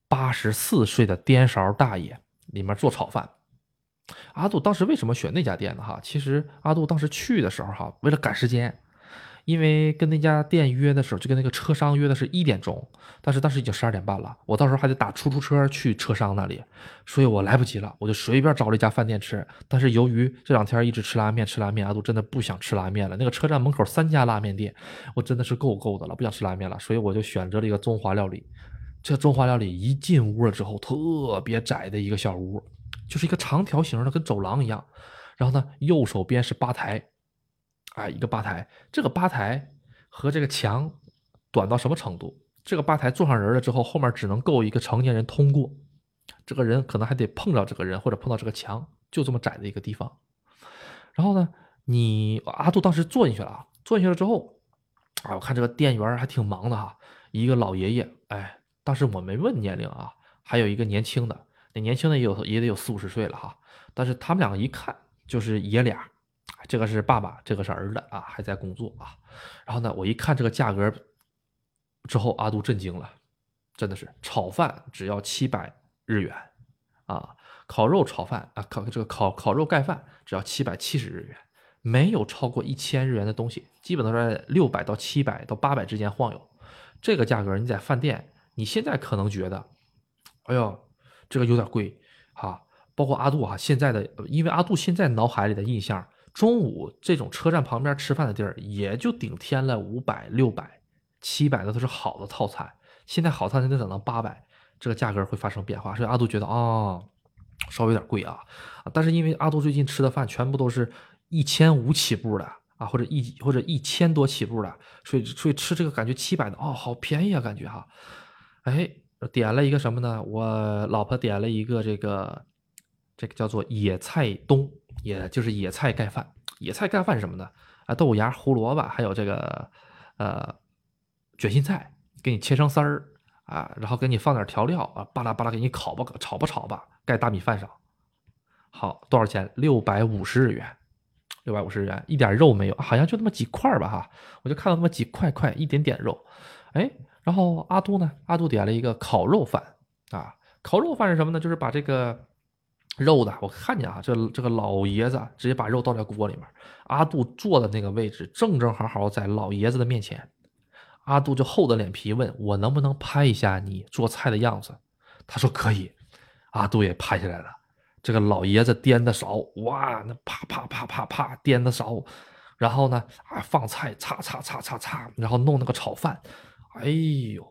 八十四岁的颠勺大爷里面做炒饭，阿杜当时为什么选那家店呢？哈，其实阿杜当时去的时候哈，为了赶时间，因为跟那家店约的时候，就跟那个车商约的是一点钟，但是当时已经十二点半了，我到时候还得打出租车去车商那里，所以我来不及了，我就随便找了一家饭店吃。但是由于这两天一直吃拉面，吃拉面，阿杜真的不想吃拉面了。那个车站门口三家拉面店，我真的是够够的了，不想吃拉面了，所以我就选择了一个中华料理。这中华料理一进屋了之后，特别窄的一个小屋，就是一个长条形的，跟走廊一样。然后呢，右手边是吧台。啊，一个吧台，这个吧台和这个墙短到什么程度？这个吧台坐上人了之后，后面只能够一个成年人通过，这个人可能还得碰到这个人或者碰到这个墙，就这么窄的一个地方。然后呢，你阿杜当时坐进去了啊，坐进去了之后，啊，我看这个店员还挺忙的哈，一个老爷爷，哎，当时我没问年龄啊，还有一个年轻的，那年轻的也有也得有四五十岁了哈，但是他们两个一看就是爷俩，这个是爸爸，这个是儿子啊，还在工作啊。然后呢，我一看这个价格之后，阿杜震惊了，真的是炒饭只要七百日元啊，烤肉炒饭啊，烤这个烤烤肉盖饭只要七百七十日元。没有超过一千日元的东西，基本都在六百到七百到八百之间晃悠。这个价格你在饭店，你现在可能觉得，哎呦，这个有点贵啊。包括阿杜啊，现在的，因为阿杜现在脑海里的印象，中午这种车站旁边吃饭的地儿，也就顶天了五百、六百、七百的都是好的套餐。现在好套餐得等到八百，这个价格会发生变化。所以阿杜觉得啊，稍微有点贵啊。但是因为阿杜最近吃的饭全部都是。一千五起步的啊，或者一或者一千多起步的，所以所以吃这个感觉七百的哦，好便宜啊，感觉哈。哎，点了一个什么呢？我老婆点了一个这个这个叫做野菜冬，也就是野菜盖饭。野菜盖饭是什么呢？啊，豆芽、胡萝卜，还有这个呃卷心菜，给你切成丝儿啊，然后给你放点调料啊，巴拉巴拉给你烤吧，炒吧炒吧，盖大米饭上。好，多少钱？六百五十日元。六百五十日元，一点肉没有，好像就那么几块吧哈，我就看到那么几块块，一点点肉，哎，然后阿杜呢，阿杜点了一个烤肉饭啊，烤肉饭是什么呢？就是把这个肉的，我看见啊，这这个老爷子直接把肉倒在锅里面，阿杜坐的那个位置正正好好在老爷子的面前，阿杜就厚着脸皮问我能不能拍一下你做菜的样子，他说可以，阿杜也拍下来了。这个老爷子颠的勺，哇，那啪啪啪啪啪颠的勺，然后呢，啊，放菜，擦擦擦擦擦，然后弄那个炒饭，哎呦，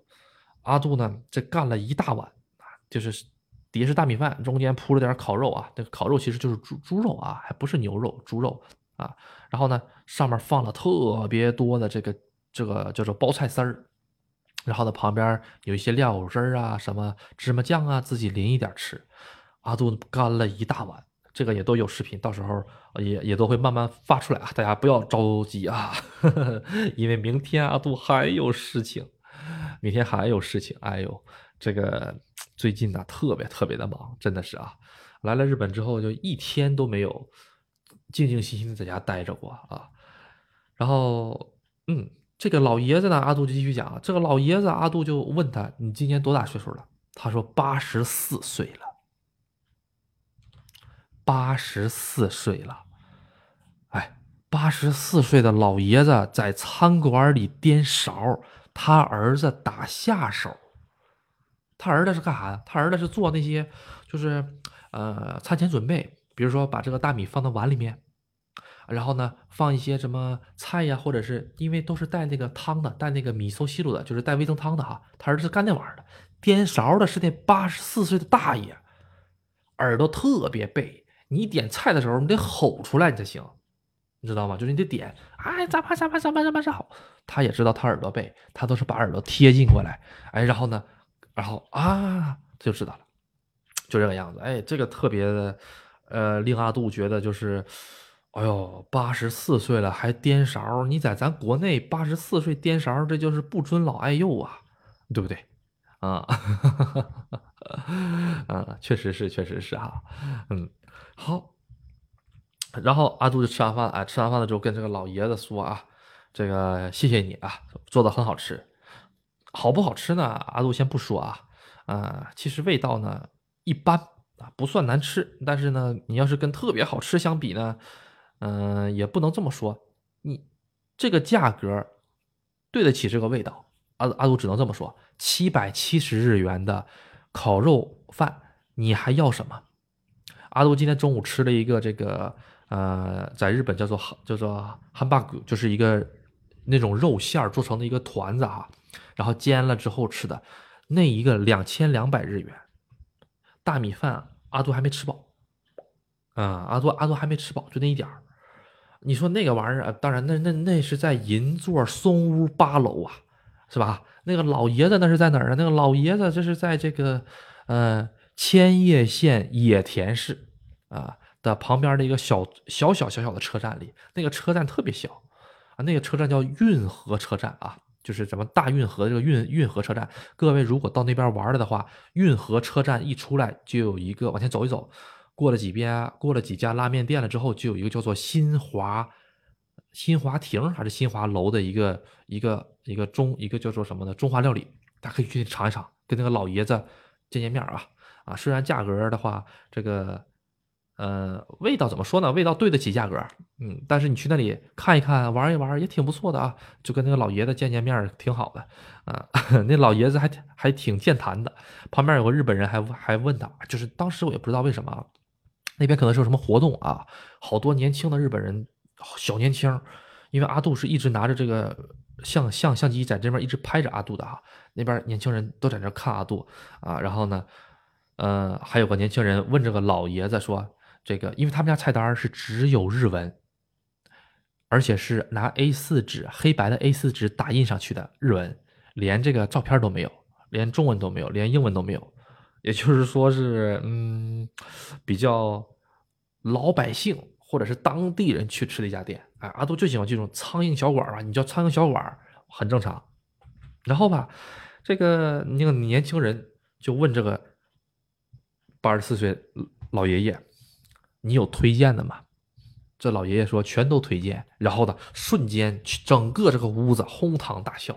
阿杜呢，这干了一大碗啊，就是底下是大米饭，中间铺了点烤肉啊，那个烤肉其实就是猪猪肉啊，还不是牛肉，猪肉啊，然后呢，上面放了特别多的这个这个叫做包菜丝儿，然后呢，旁边有一些料汁儿啊，什么芝麻酱啊，自己淋一点吃。阿杜干了一大碗，这个也都有视频，到时候也也都会慢慢发出来啊，大家不要着急啊，[laughs] 因为明天阿杜还有事情，明天还有事情，哎呦，这个最近呢特别特别的忙，真的是啊，来了日本之后就一天都没有静静心心的在家待着过啊，然后嗯，这个老爷子呢，阿杜就继续讲，这个老爷子阿杜就问他，你今年多大岁数了？他说八十四岁了。八十四岁了，哎，八十四岁的老爷子在餐馆里颠勺，他儿子打下手。他儿子是干啥的？他儿子是做那些，就是呃餐前准备，比如说把这个大米放到碗里面，然后呢放一些什么菜呀，或者是因为都是带那个汤的，带那个米搜西路的，就是带味增汤的哈。他儿子是干那玩意儿的，颠勺的是那八十四岁的大爷，耳朵特别背。你点菜的时候，你得吼出来你才行，你知道吗？就是你得点，哎，咋办？咋办？咋办？咋办？咋好？他也知道他耳朵背，他都是把耳朵贴近过来，哎，然后呢，然后啊，就知道了，就这个样子。哎，这个特别的，呃，令阿杜觉得就是，哎呦，八十四岁了还颠勺，你在咱国内八十四岁颠勺，这就是不尊老爱幼啊，对不对？啊，[laughs] 啊，确实是，确实是哈，嗯。好，然后阿杜就吃完饭，哎，吃完饭了之后跟这个老爷子说啊，这个谢谢你啊，做的很好吃，好不好吃呢？阿杜先不说啊，啊，其实味道呢一般啊，不算难吃，但是呢，你要是跟特别好吃相比呢，嗯，也不能这么说，你这个价格对得起这个味道，阿阿杜只能这么说，七百七十日元的烤肉饭，你还要什么？阿杜今天中午吃了一个这个，呃，在日本叫做叫做汉巴谷，就是一个那种肉馅儿做成的一个团子哈，然后煎了之后吃的，那一个两千两百日元，大米饭阿杜还没吃饱，啊，阿杜阿杜还没吃饱，就那一点儿，你说那个玩意儿，当然那那那是在银座松屋八楼啊，是吧？那个老爷子那是在哪儿啊？那个老爷子这是在这个，呃，千叶县野田市。啊的旁边的一个小小小小小的车站里，那个车站特别小，啊，那个车站叫运河车站啊，就是咱们大运河这个运运河车站。各位如果到那边玩了的话，运河车站一出来就有一个往前走一走，过了几边过了几家拉面店了之后，就有一个叫做新华新华亭还是新华楼的一个一个一个中一个叫做什么的中华料理，大家可以去尝一尝，跟那个老爷子见见面啊啊！虽然价格的话，这个。呃，味道怎么说呢？味道对得起价格，嗯，但是你去那里看一看、玩一玩也挺不错的啊，就跟那个老爷子见见面挺好的啊。[laughs] 那老爷子还还挺健谈的，旁边有个日本人还还问他，就是当时我也不知道为什么，那边可能是有什么活动啊，好多年轻的日本人，小年轻，因为阿杜是一直拿着这个相相相机在这边一直拍着阿杜的啊，那边年轻人都在那看阿杜啊，然后呢，呃，还有个年轻人问这个老爷子说。这个，因为他们家菜单是只有日文，而且是拿 A4 纸黑白的 A4 纸打印上去的日文，连这个照片都没有，连中文都没有，连英文都没有。也就是说是，嗯，比较老百姓或者是当地人去吃的一家店。哎，阿杜就喜欢这种苍蝇小馆吧？你叫苍蝇小馆很正常。然后吧，这个那个年轻人就问这个八十四岁老爷爷。你有推荐的吗？这老爷爷说全都推荐，然后呢，瞬间整个这个屋子哄堂大笑，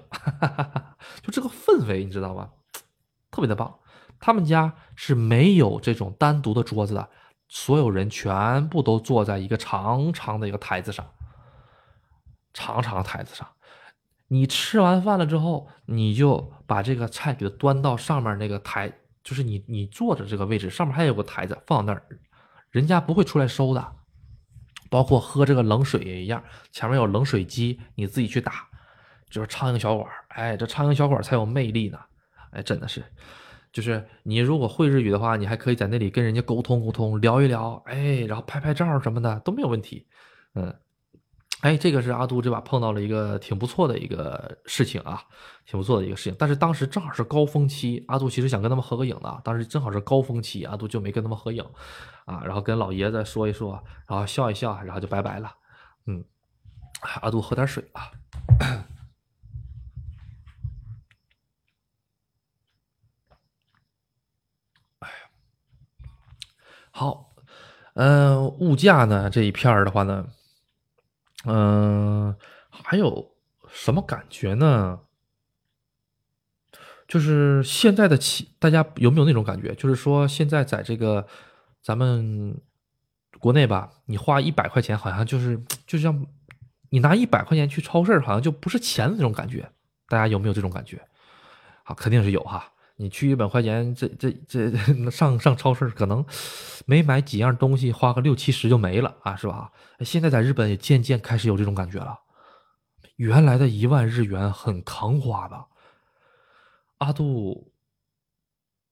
[laughs] 就这个氛围你知道吗？特别的棒。他们家是没有这种单独的桌子的，所有人全部都坐在一个长长的一个台子上，长长的台子上。你吃完饭了之后，你就把这个菜给它端到上面那个台，就是你你坐着这个位置上面还有个台子放那儿。人家不会出来收的，包括喝这个冷水也一样，前面有冷水机，你自己去打，就是苍蝇小馆哎，这苍蝇小馆才有魅力呢，哎，真的是，就是你如果会日语的话，你还可以在那里跟人家沟通沟通，聊一聊，哎，然后拍拍照什么的都没有问题，嗯。哎，这个是阿杜这把碰到了一个挺不错的一个事情啊，挺不错的一个事情。但是当时正好是高峰期，阿杜其实想跟他们合个影的，当时正好是高峰期，阿杜就没跟他们合影，啊，然后跟老爷子说一说，然后笑一笑，然后就拜拜了。嗯，阿杜喝点水啊。哎呀，好，嗯，物价呢这一片儿的话呢。嗯，还有什么感觉呢？就是现在的企，大家有没有那种感觉？就是说，现在在这个咱们国内吧，你花一百块钱，好像就是就像你拿一百块钱去超市，好像就不是钱的那种感觉。大家有没有这种感觉？好，肯定是有哈。你去一百块钱，这这这 [laughs] 上上超市可能没买几样东西，花个六七十就没了啊，是吧？现在在日本也渐渐开始有这种感觉了。原来的一万日元很扛花的。阿杜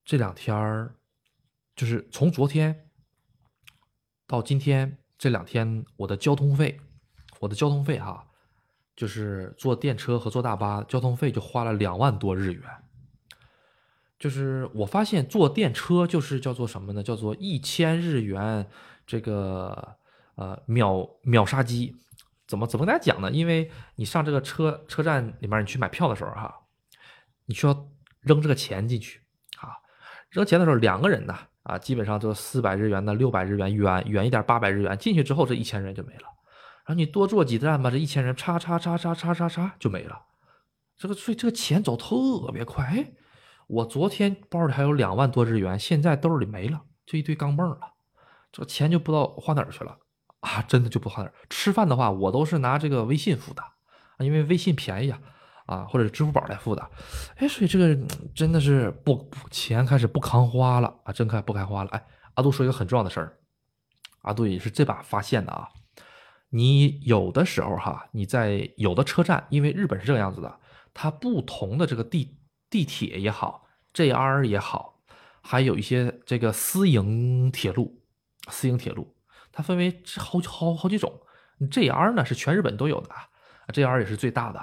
这两天儿，就是从昨天到今天这两天，我的交通费，我的交通费哈，就是坐电车和坐大巴交通费就花了两万多日元。就是我发现坐电车就是叫做什么呢？叫做一千日元，这个呃秒秒杀机，怎么怎么跟大家讲呢？因为你上这个车车站里面，你去买票的时候哈，你需要扔这个钱进去啊，扔钱的时候两个人呢啊，基本上就四百日元的六百日元远远一点八百日元进去之后，这一千人就没了。然后你多坐几站吧，这一千人叉叉叉叉叉叉叉就没了。这个所以这个钱走特别快，我昨天包里还有两万多日元，现在兜里没了，就一堆钢镚了，这钱就不知道花哪儿去了啊！真的就不花哪儿。吃饭的话，我都是拿这个微信付的，因为微信便宜啊，啊，或者支付宝来付的。哎，所以这个真的是不不钱开始不扛花了啊，真开不开花了。哎，阿杜说一个很重要的事儿，阿杜也是这把发现的啊。你有的时候哈，你在有的车站，因为日本是这个样子的，它不同的这个地。地铁也好，JR 也好，还有一些这个私营铁路，私营铁路它分为好好好几种。JR 呢是全日本都有的啊，JR 也是最大的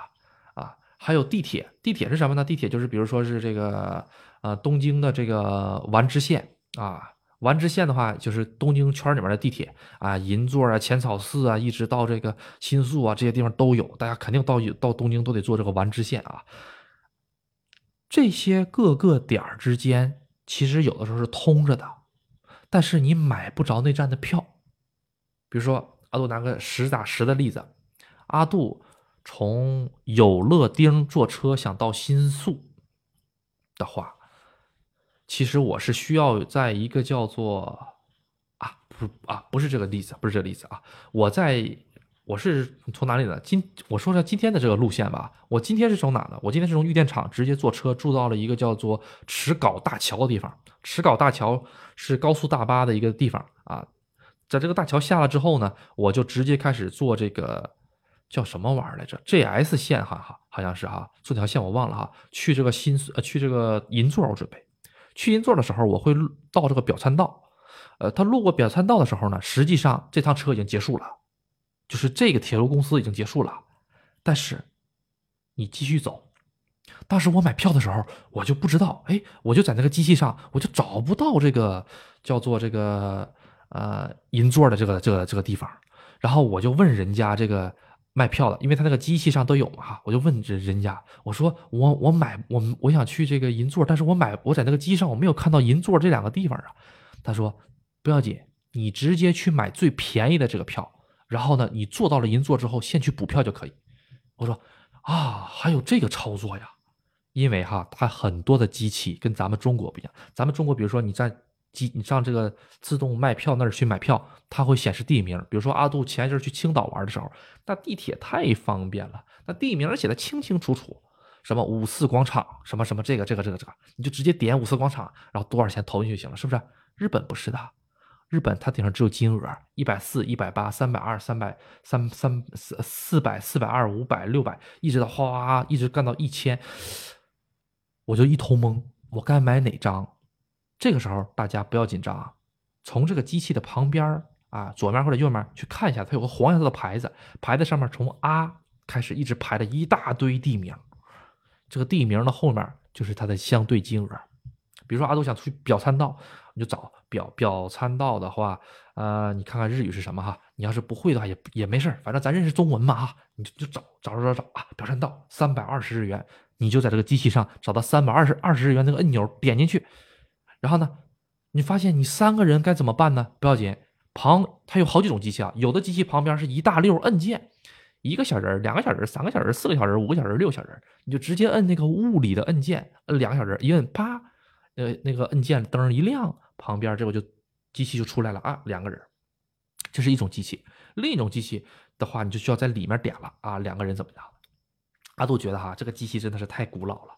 啊。还有地铁，地铁是什么呢？地铁就是比如说是这个呃东京的这个丸之线啊，丸之线的话，就是东京圈里面的地铁啊，银座啊、浅草寺啊，一直到这个新宿啊，这些地方都有。大家肯定到到东京都得坐这个丸之线啊。这些各个点儿之间，其实有的时候是通着的，但是你买不着那站的票。比如说，阿杜拿个实打实的例子，阿杜从有乐町坐车想到新宿的话。其实我是需要在一个叫做啊不啊不是这个例子，不是这个例子啊，我在我是从哪里呢？今我说下今天的这个路线吧。我今天是从哪呢？我今天是从玉电厂直接坐车住到了一个叫做池稿大桥的地方。池稿大桥是高速大巴的一个地方啊。在这个大桥下了之后呢，我就直接开始坐这个叫什么玩意儿来着？GS 线哈哈，好像是哈，坐条线我忘了哈。去这个新呃去这个银座，我准备。去银座的时候，我会到这个表参道，呃，他路过表参道的时候呢，实际上这趟车已经结束了，就是这个铁路公司已经结束了，但是你继续走。当时我买票的时候，我就不知道，哎，我就在那个机器上，我就找不到这个叫做这个呃银座的这个这个这个地方，然后我就问人家这个。卖票的，因为他那个机器上都有嘛哈，我就问人人家，我说我我买我我想去这个银座，但是我买我在那个机上我没有看到银座这两个地方啊。他说不要紧，你直接去买最便宜的这个票，然后呢，你坐到了银座之后，先去补票就可以。我说啊，还有这个操作呀？因为哈，它很多的机器跟咱们中国不一样，咱们中国比如说你在。机，你上这个自动卖票那儿去买票，它会显示地名。比如说阿杜前一阵去青岛玩的时候，那地铁太方便了，那地名写的清清楚楚，什么五四广场，什么什么这个这个这个这个，你就直接点五四广场，然后多少钱投进去就行了，是不是？日本不是的，日本它顶上只有金额，一百四、一百八、三百二、三百三三四四百、四百二、五百、六百，一直到哗一直干到一千，我就一头懵，我该买哪张？这个时候大家不要紧张啊，从这个机器的旁边啊，左面或者右面去看一下，它有个黄颜色的牌子，牌子上面从啊开始一直排了一大堆地名，这个地名的后面就是它的相对金额。比如说阿杜想去表参道，你就找表表参道的话，呃，你看看日语是什么哈，你要是不会的话也也没事反正咱认识中文嘛哈，你就就找找找找找啊，表参道三百二十日元，你就在这个机器上找到三百二十二十日元那个按钮，点进去。然后呢，你发现你三个人该怎么办呢？不要紧，旁它有好几种机器啊，有的机器旁边是一大溜按键，一个小人两个小人三个小人四个小人五个小人六小人你就直接摁那个物理的按键，摁两个小人一摁，啪，呃，那个按键灯一亮，旁边这个就机器就出来了啊，两个人，这是一种机器。另一种机器的话，你就需要在里面点了啊，两个人怎么样？阿杜觉得哈，这个机器真的是太古老了，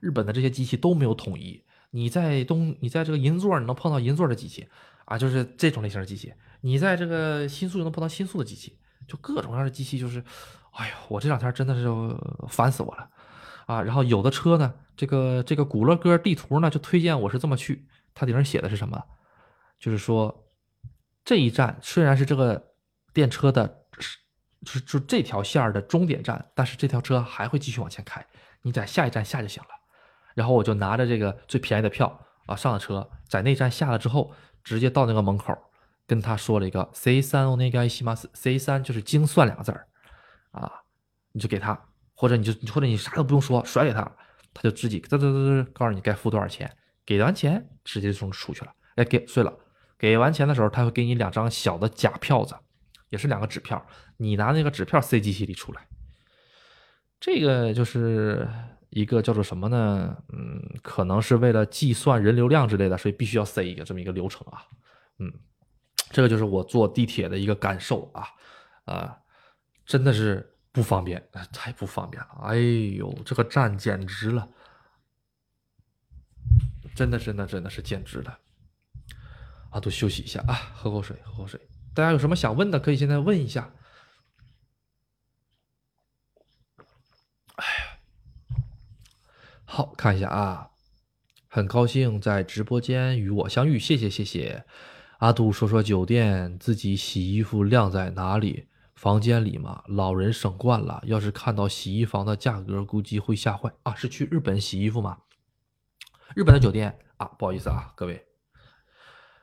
日本的这些机器都没有统一。你在东，你在这个银座，你能碰到银座的机器啊，就是这种类型的机器。你在这个新宿，就能碰到新宿的机器，就各种各样的机器，就是，哎呦，我这两天真的是烦死我了啊！然后有的车呢，这个这个古乐哥地图呢，就推荐我是这么去，它顶上写的是什么？就是说这一站虽然是这个电车的，是就这条线的终点站，但是这条车还会继续往前开，你在下一站下就行了。然后我就拿着这个最便宜的票啊上了车，在那站下了之后，直接到那个门口，跟他说了一个 C 三哦那个西马斯 C 三就是精算两个字儿，啊，你就给他，或者你就或者你啥都不用说，甩给他，他就自己嘚嘚嘚嘚告诉你该付多少钱，给完钱直接就出去了。哎，给碎了，给完钱的时候他会给你两张小的假票子，也是两个纸票，你拿那个纸票塞机器里出来，这个就是。一个叫做什么呢？嗯，可能是为了计算人流量之类的，所以必须要塞一个这么一个流程啊。嗯，这个就是我坐地铁的一个感受啊，啊，真的是不方便，太不方便了。哎呦，这个站简直了，真的，真的，真的是简直了。阿杜休息一下啊，喝口水，喝口水。大家有什么想问的，可以现在问一下。哎呀。好看一下啊，很高兴在直播间与我相遇，谢谢谢谢。阿杜说说酒店自己洗衣服晾在哪里？房间里吗？老人省惯了，要是看到洗衣房的价格，估计会吓坏啊！是去日本洗衣服吗？日本的酒店啊，不好意思啊，各位，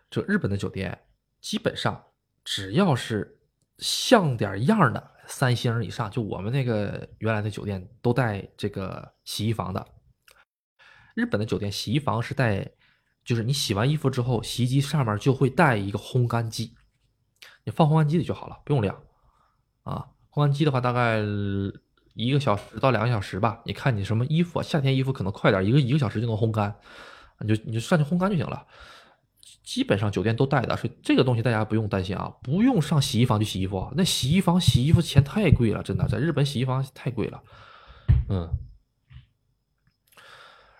这日本的酒店基本上只要是像点样的三星以上，就我们那个原来的酒店都带这个洗衣房的。日本的酒店洗衣房是带，就是你洗完衣服之后，洗衣机上面就会带一个烘干机，你放烘干机里就好了，不用晾啊。烘干机的话，大概一个小时到两个小时吧。你看你什么衣服，夏天衣服可能快点，一个一个小时就能烘干，你就你就上去烘干就行了。基本上酒店都带的，所以这个东西大家不用担心啊，不用上洗衣房去洗衣服。那洗衣房洗衣服钱太贵了，真的，在日本洗衣房太贵了，嗯。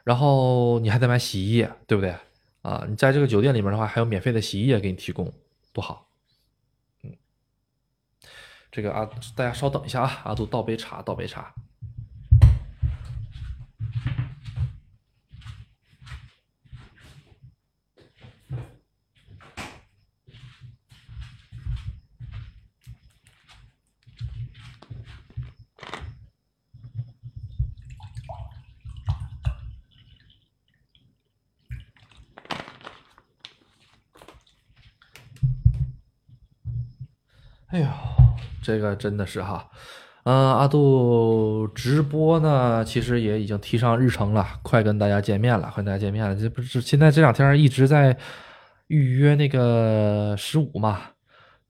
然后你还得买洗衣液，对不对啊？你在这个酒店里面的话，还有免费的洗衣液给你提供，多好。这个啊，大家稍等一下啊，阿杜倒杯茶，倒杯茶。哎呦，这个真的是哈，嗯，阿杜直播呢，其实也已经提上日程了，快跟大家见面了，快跟大家见面了。这不是现在这两天一直在预约那个十五嘛？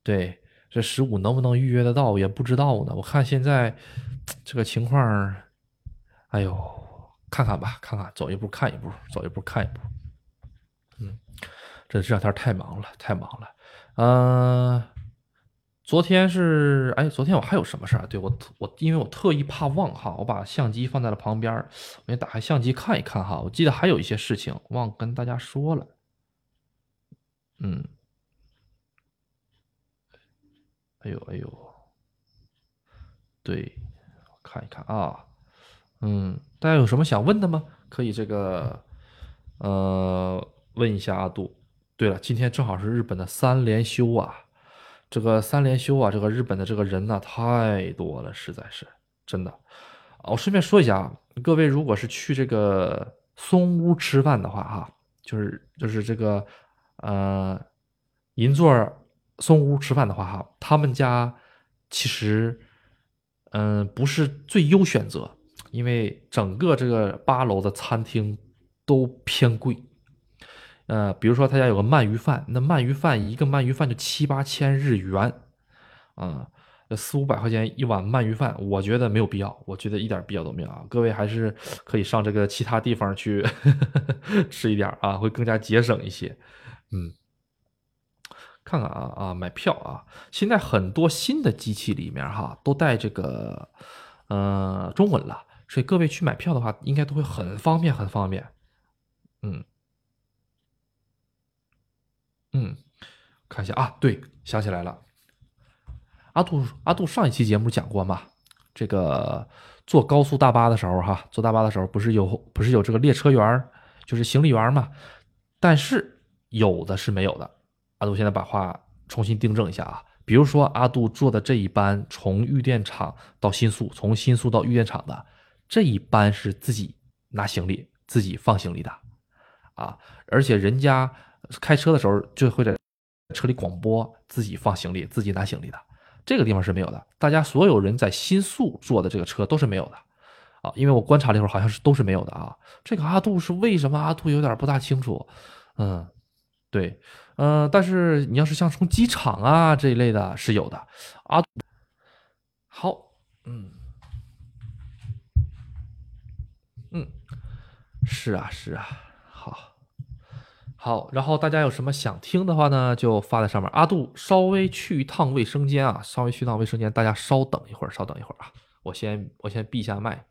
对，这十五能不能预约得到也不知道呢。我看现在这个情况，哎呦，看看吧，看看，走一步看一步，走一步看一步。嗯，这这两天太忙了，太忙了，嗯。昨天是哎，昨天我还有什么事儿？对我我因为我特意怕忘哈，我把相机放在了旁边我先打开相机看一看哈。我记得还有一些事情忘跟大家说了。嗯，哎呦哎呦，对，看一看啊，嗯，大家有什么想问的吗？可以这个呃问一下阿杜。对了，今天正好是日本的三连休啊。这个三连休啊，这个日本的这个人呢太多了，实在是真的。我顺便说一下啊，各位如果是去这个松屋吃饭的话，哈，就是就是这个呃银座松屋吃饭的话，哈，他们家其实嗯不是最优选择，因为整个这个八楼的餐厅都偏贵。呃，比如说他家有个鳗鱼饭，那鳗鱼饭一个鳗鱼饭就七八千日元，啊，四五百块钱一碗鳗鱼饭，我觉得没有必要，我觉得一点必要都没有啊。各位还是可以上这个其他地方去 [laughs] 吃一点啊，会更加节省一些。嗯，看看啊啊，买票啊，现在很多新的机器里面哈都带这个呃中文了，所以各位去买票的话，应该都会很方便，很方便。嗯。嗯，看一下啊，对，想起来了，阿杜阿杜上一期节目讲过嘛？这个坐高速大巴的时候，哈，坐大巴的时候不是有不是有这个列车员，就是行李员嘛？但是有的是没有的。阿杜现在把话重新订正一下啊，比如说阿杜坐的这一班从玉电厂到新宿，从新宿到玉电厂的这一班是自己拿行李、自己放行李的啊，而且人家。开车的时候就会在车里广播自己放行李、自己拿行李的，这个地方是没有的。大家所有人在新宿坐的这个车都是没有的啊，因为我观察了一会儿，好像是都是没有的啊。这个阿杜是为什么？阿杜有点不大清楚。嗯，对，嗯，但是你要是像从机场啊这一类的，是有的。阿好，嗯，嗯，是啊，是啊，好，然后大家有什么想听的话呢，就发在上面。阿杜稍微去一趟卫生间啊，稍微去趟卫生间，大家稍等一会儿，稍等一会儿啊，我先我先闭一下麦。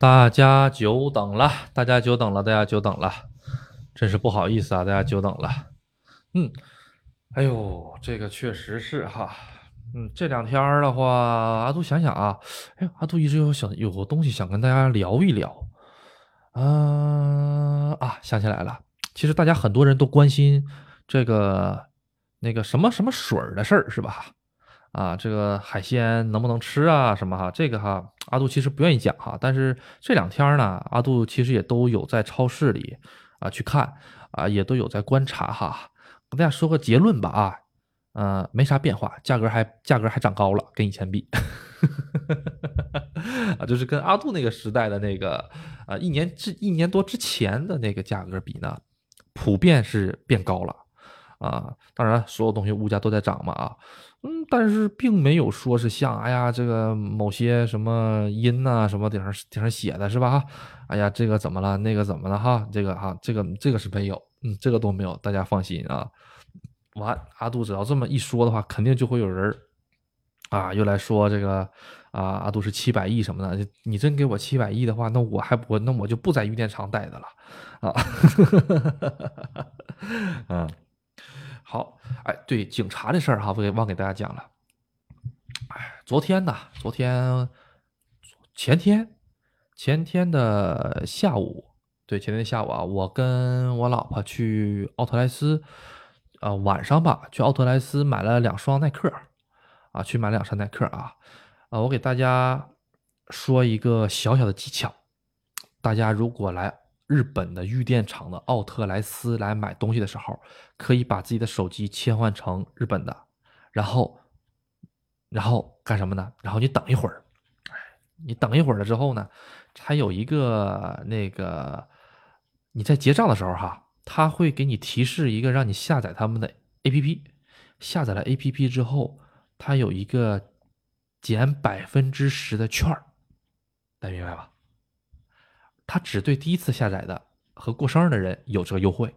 大家久等了，大家久等了，大家久等了，真是不好意思啊，大家久等了。嗯，哎呦，这个确实是哈。嗯，这两天的话，阿杜想想啊，哎，阿杜一直有想有个东西想跟大家聊一聊。嗯啊，想起来了，其实大家很多人都关心这个那个什么什么水的事儿，是吧？啊，这个海鲜能不能吃啊？什么哈？这个哈，阿杜其实不愿意讲哈。但是这两天呢，阿杜其实也都有在超市里啊去看啊，也都有在观察哈。跟大家说个结论吧啊，嗯，没啥变化，价格还价格还涨高了，跟以前比，[laughs] 啊，就是跟阿杜那个时代的那个啊一年之一年多之前的那个价格比呢，普遍是变高了啊。当然，所有东西物价都在涨嘛啊。嗯，但是并没有说是像哎呀，这个某些什么音呐，什么顶上顶上写的是吧？哎呀，这个怎么了？那个怎么了？哈，这个哈，这个这个是没有，嗯，这个都没有，大家放心啊。完，阿杜只要这么一说的话，肯定就会有人啊，又来说这个啊，阿杜是七百亿什么的。你真给我七百亿的话，那我还不，那我就不在玉电厂待着了啊。嗯。[laughs] 好，哎，对警察的事儿哈，我给忘给大家讲了。哎，昨天呢，昨天前天前天的下午，对，前天下午啊，我跟我老婆去奥特莱斯，呃，晚上吧，去奥特莱斯买了两双耐克，啊，去买两双耐克啊，啊，我给大家说一个小小的技巧，大家如果来。日本的玉电厂的奥特莱斯来买东西的时候，可以把自己的手机切换成日本的，然后，然后干什么呢？然后你等一会儿，你等一会儿了之后呢，还有一个那个你在结账的时候哈，他会给你提示一个让你下载他们的 APP，下载了 APP 之后，它有一个减百分之十的券儿，大家明白吧？它只对第一次下载的和过生日的人有这个优惠，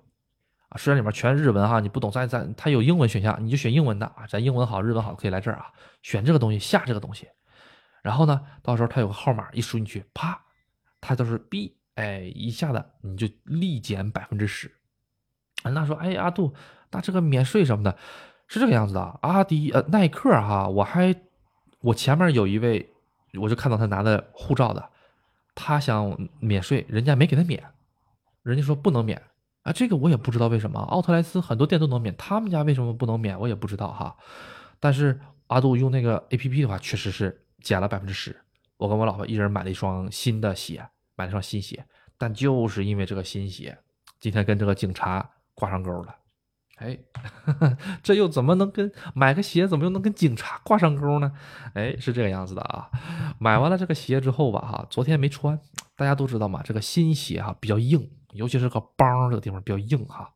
啊，虽然里面全是日文哈，你不懂咱咱它有英文选项，你就选英文的啊，咱英文好日文好可以来这儿啊，选这个东西下这个东西，然后呢，到时候它有个号码一输进去，啪，它就是 B，哎，一下子你就立减百分之十，那说哎阿杜，那这个免税什么的，是这个样子的，阿迪呃耐克哈，我还我前面有一位，我就看到他拿的护照的。他想免税，人家没给他免，人家说不能免啊，这个我也不知道为什么。奥特莱斯很多店都能免，他们家为什么不能免，我也不知道哈。但是阿杜用那个 A P P 的话，确实是减了百分之十。我跟我老婆一人买了一双新的鞋，买了双新鞋，但就是因为这个新鞋，今天跟这个警察挂上钩了。哎，[laughs] 这又怎么能跟买个鞋怎么又能跟警察挂上钩呢？哎，是这个样子的啊。买完了这个鞋之后吧，哈，昨天没穿。大家都知道嘛，这个新鞋哈比较硬，尤其是个帮这个地方比较硬哈。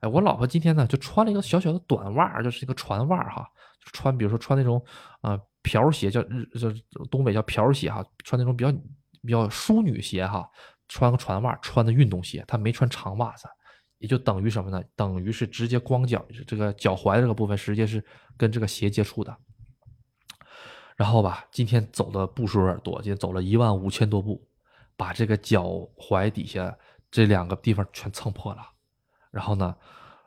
哎，我老婆今天呢就穿了一个小小的短袜，就是一个船袜哈，穿比如说穿那种啊瓢鞋，叫日叫东北叫瓢鞋哈，穿那种比较比较淑女鞋哈，穿个船袜，穿的运动鞋，她没穿长袜子。也就等于什么呢？等于是直接光脚，这个脚踝这个部分直接是跟这个鞋接触的。然后吧，今天走的步数有点多，今天走了一万五千多步，把这个脚踝底下这两个地方全蹭破了。然后呢，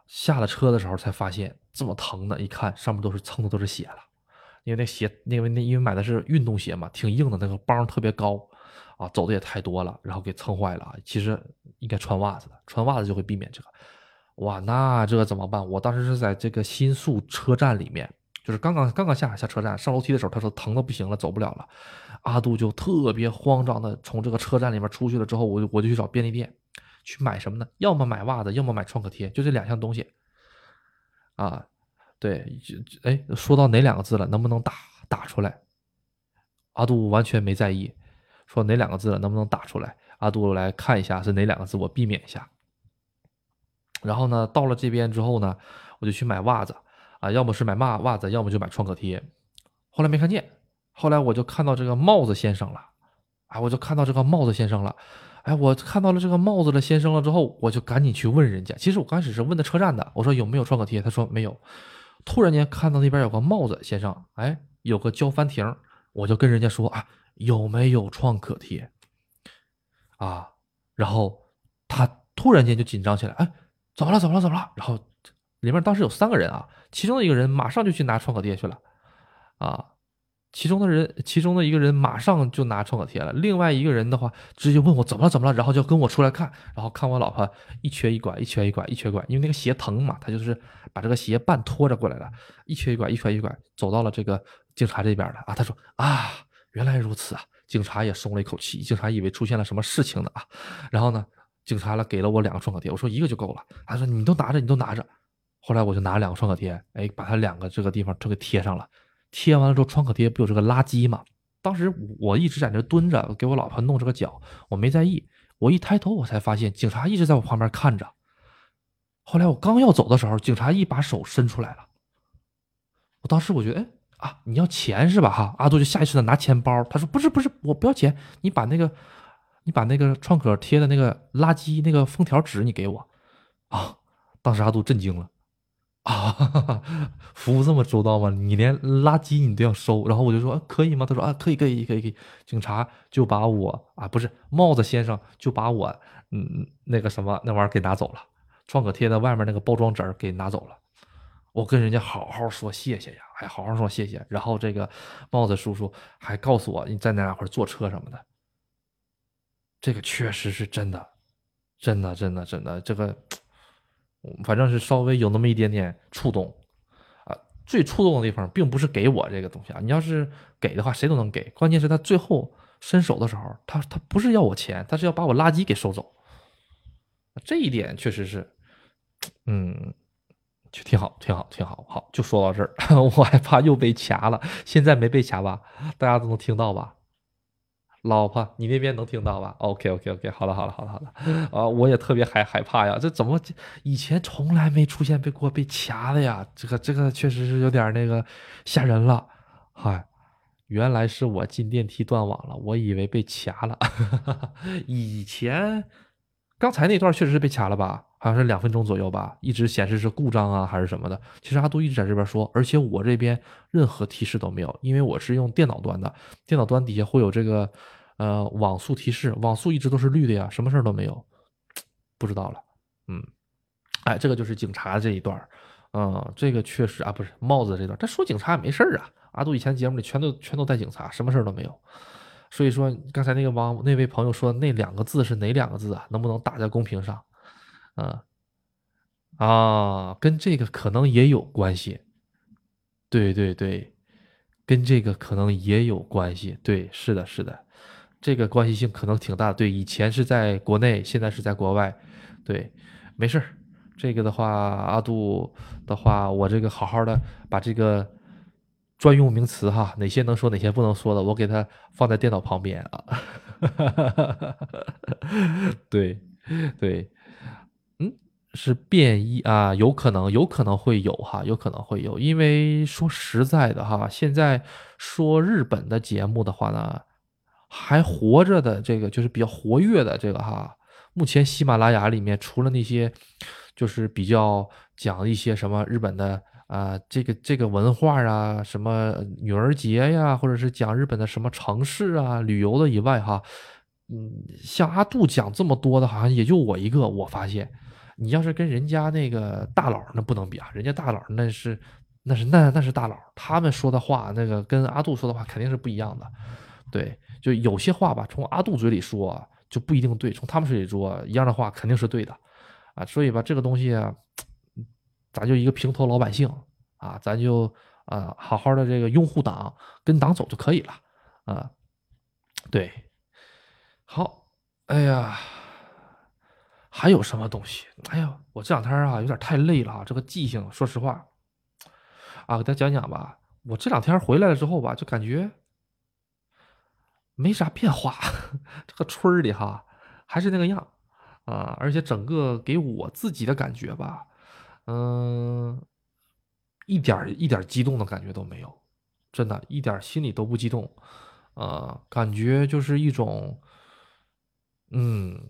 下了车的时候才发现这么疼呢，一看上面都是蹭的都是血了，因为那鞋，因为那因为买的是运动鞋嘛，挺硬的，那个帮特别高。啊，走的也太多了，然后给蹭坏了啊。其实应该穿袜子的，穿袜子就会避免这个。哇，那这个怎么办？我当时是在这个新宿车站里面，就是刚刚刚刚下下车站上楼梯的时候，他说疼的不行了，走不了了。阿杜就特别慌张的从这个车站里面出去了之后，我就我就去找便利店去买什么呢？要么买袜子，要么买创可贴，就这两项东西。啊，对，哎，说到哪两个字了？能不能打打出来？阿杜完全没在意。说哪两个字了？能不能打出来？阿杜来看一下是哪两个字，我避免一下。然后呢，到了这边之后呢，我就去买袜子啊，要么是买袜袜子，要么就买创可贴。后来没看见，后来我就看到这个帽子先生了，啊，我就看到这个帽子先生了。哎，我看到了这个帽子的先生了之后，我就赶紧去问人家。其实我刚开始是问的车站的，我说有没有创可贴，他说没有。突然间看到那边有个帽子先生，哎，有个胶翻亭，我就跟人家说啊。有没有创可贴？啊，然后他突然间就紧张起来，哎，怎么了？怎么了？怎么了？然后里面当时有三个人啊，其中的一个人马上就去拿创可贴去了，啊。其中的人，其中的一个人马上就拿创可贴了，另外一个人的话，直接问我怎么了怎么了，然后就跟我出来看，然后看我老婆一瘸一拐，一瘸一拐，一瘸拐，因为那个鞋疼嘛，他就是把这个鞋半拖着过来了，一瘸一拐，一瘸一拐，走到了这个警察这边了啊。他说啊，原来如此啊，警察也松了一口气，警察以为出现了什么事情呢啊。然后呢，警察了给了我两个创可贴，我说一个就够了，他说你都拿着，你都拿着。后来我就拿两个创可贴，哎，把他两个这个地方都给贴上了。贴完了之后，创可贴不有这个垃圾吗？当时我一直在那蹲着，给我老婆弄这个脚，我没在意。我一抬头，我才发现警察一直在我旁边看着。后来我刚要走的时候，警察一把手伸出来了。我当时我觉得，哎啊，你要钱是吧？哈，阿杜就下意识的拿钱包。他说不是不是，我不要钱，你把那个你把那个创可贴的那个垃圾那个封条纸你给我。啊，当时阿杜震惊了。啊，[laughs] 服务这么周到吗？你连垃圾你都要收，然后我就说可以吗？他说啊，可以，可以，可以，可以。警察就把我啊，不是帽子先生就把我嗯那个什么那玩意儿给拿走了，创可贴的外面那个包装纸给拿走了。我跟人家好好说谢谢呀，还好好说谢谢。然后这个帽子叔叔还告诉我你在哪块坐车什么的。这个确实是真的，真的，真的，真的这个。反正是稍微有那么一点点触动，啊，最触动的地方并不是给我这个东西啊，你要是给的话，谁都能给。关键是他最后伸手的时候，他他不是要我钱，他是要把我垃圾给收走。这一点确实是，嗯，就挺好，挺好，挺好。好，就说到这儿，[laughs] 我还怕又被掐了，现在没被掐吧？大家都能听到吧？老婆，你那边能听到吧？OK OK OK，好了好了好了好了，啊，我也特别害害怕呀，这怎么以前从来没出现被过被掐的呀？这个这个确实是有点那个吓人了。嗨，原来是我进电梯断网了，我以为被掐了。[laughs] 以前刚才那段确实是被掐了吧？好像是两分钟左右吧，一直显示是故障啊还是什么的。其实阿杜一直在这边说，而且我这边任何提示都没有，因为我是用电脑端的，电脑端底下会有这个呃网速提示，网速一直都是绿的呀，什么事都没有，不知道了。嗯，哎，这个就是警察这一段嗯，这个确实啊，不是帽子这段，他说警察也没事啊。阿杜以前节目里全都全都带警察，什么事都没有。所以说刚才那个王那位朋友说那两个字是哪两个字啊？能不能打在公屏上？啊，啊，跟这个可能也有关系，对对对，跟这个可能也有关系，对，是的，是的，这个关系性可能挺大。对，以前是在国内，现在是在国外，对，没事儿，这个的话，阿杜的话，我这个好好的把这个专用名词哈，哪些能说，哪些不能说的，我给它放在电脑旁边啊，对 [laughs] 对。是变异啊，有可能，有可能会有哈，有可能会有，因为说实在的哈，现在说日本的节目的话呢，还活着的这个就是比较活跃的这个哈，目前喜马拉雅里面除了那些就是比较讲一些什么日本的啊，这个这个文化啊，什么女儿节呀，或者是讲日本的什么城市啊、旅游的以外哈，嗯，像阿杜讲这么多的，好像也就我一个，我发现。你要是跟人家那个大佬那不能比啊，人家大佬那是那是那那是大佬，他们说的话那个跟阿杜说的话肯定是不一样的，对，就有些话吧，从阿杜嘴里说就不一定对，从他们嘴里说一样的话肯定是对的，啊，所以吧这个东西啊，咱就一个平头老百姓啊，咱就啊好好的这个拥护党，跟党走就可以了，啊，对，好，哎呀。还有什么东西？哎呀，我这两天啊有点太累了啊，这个记性，说实话，啊，给大家讲讲吧。我这两天回来了之后吧，就感觉没啥变化，[laughs] 这个村里哈还是那个样啊，而且整个给我自己的感觉吧，嗯，一点一点激动的感觉都没有，真的，一点心里都不激动，啊，感觉就是一种，嗯。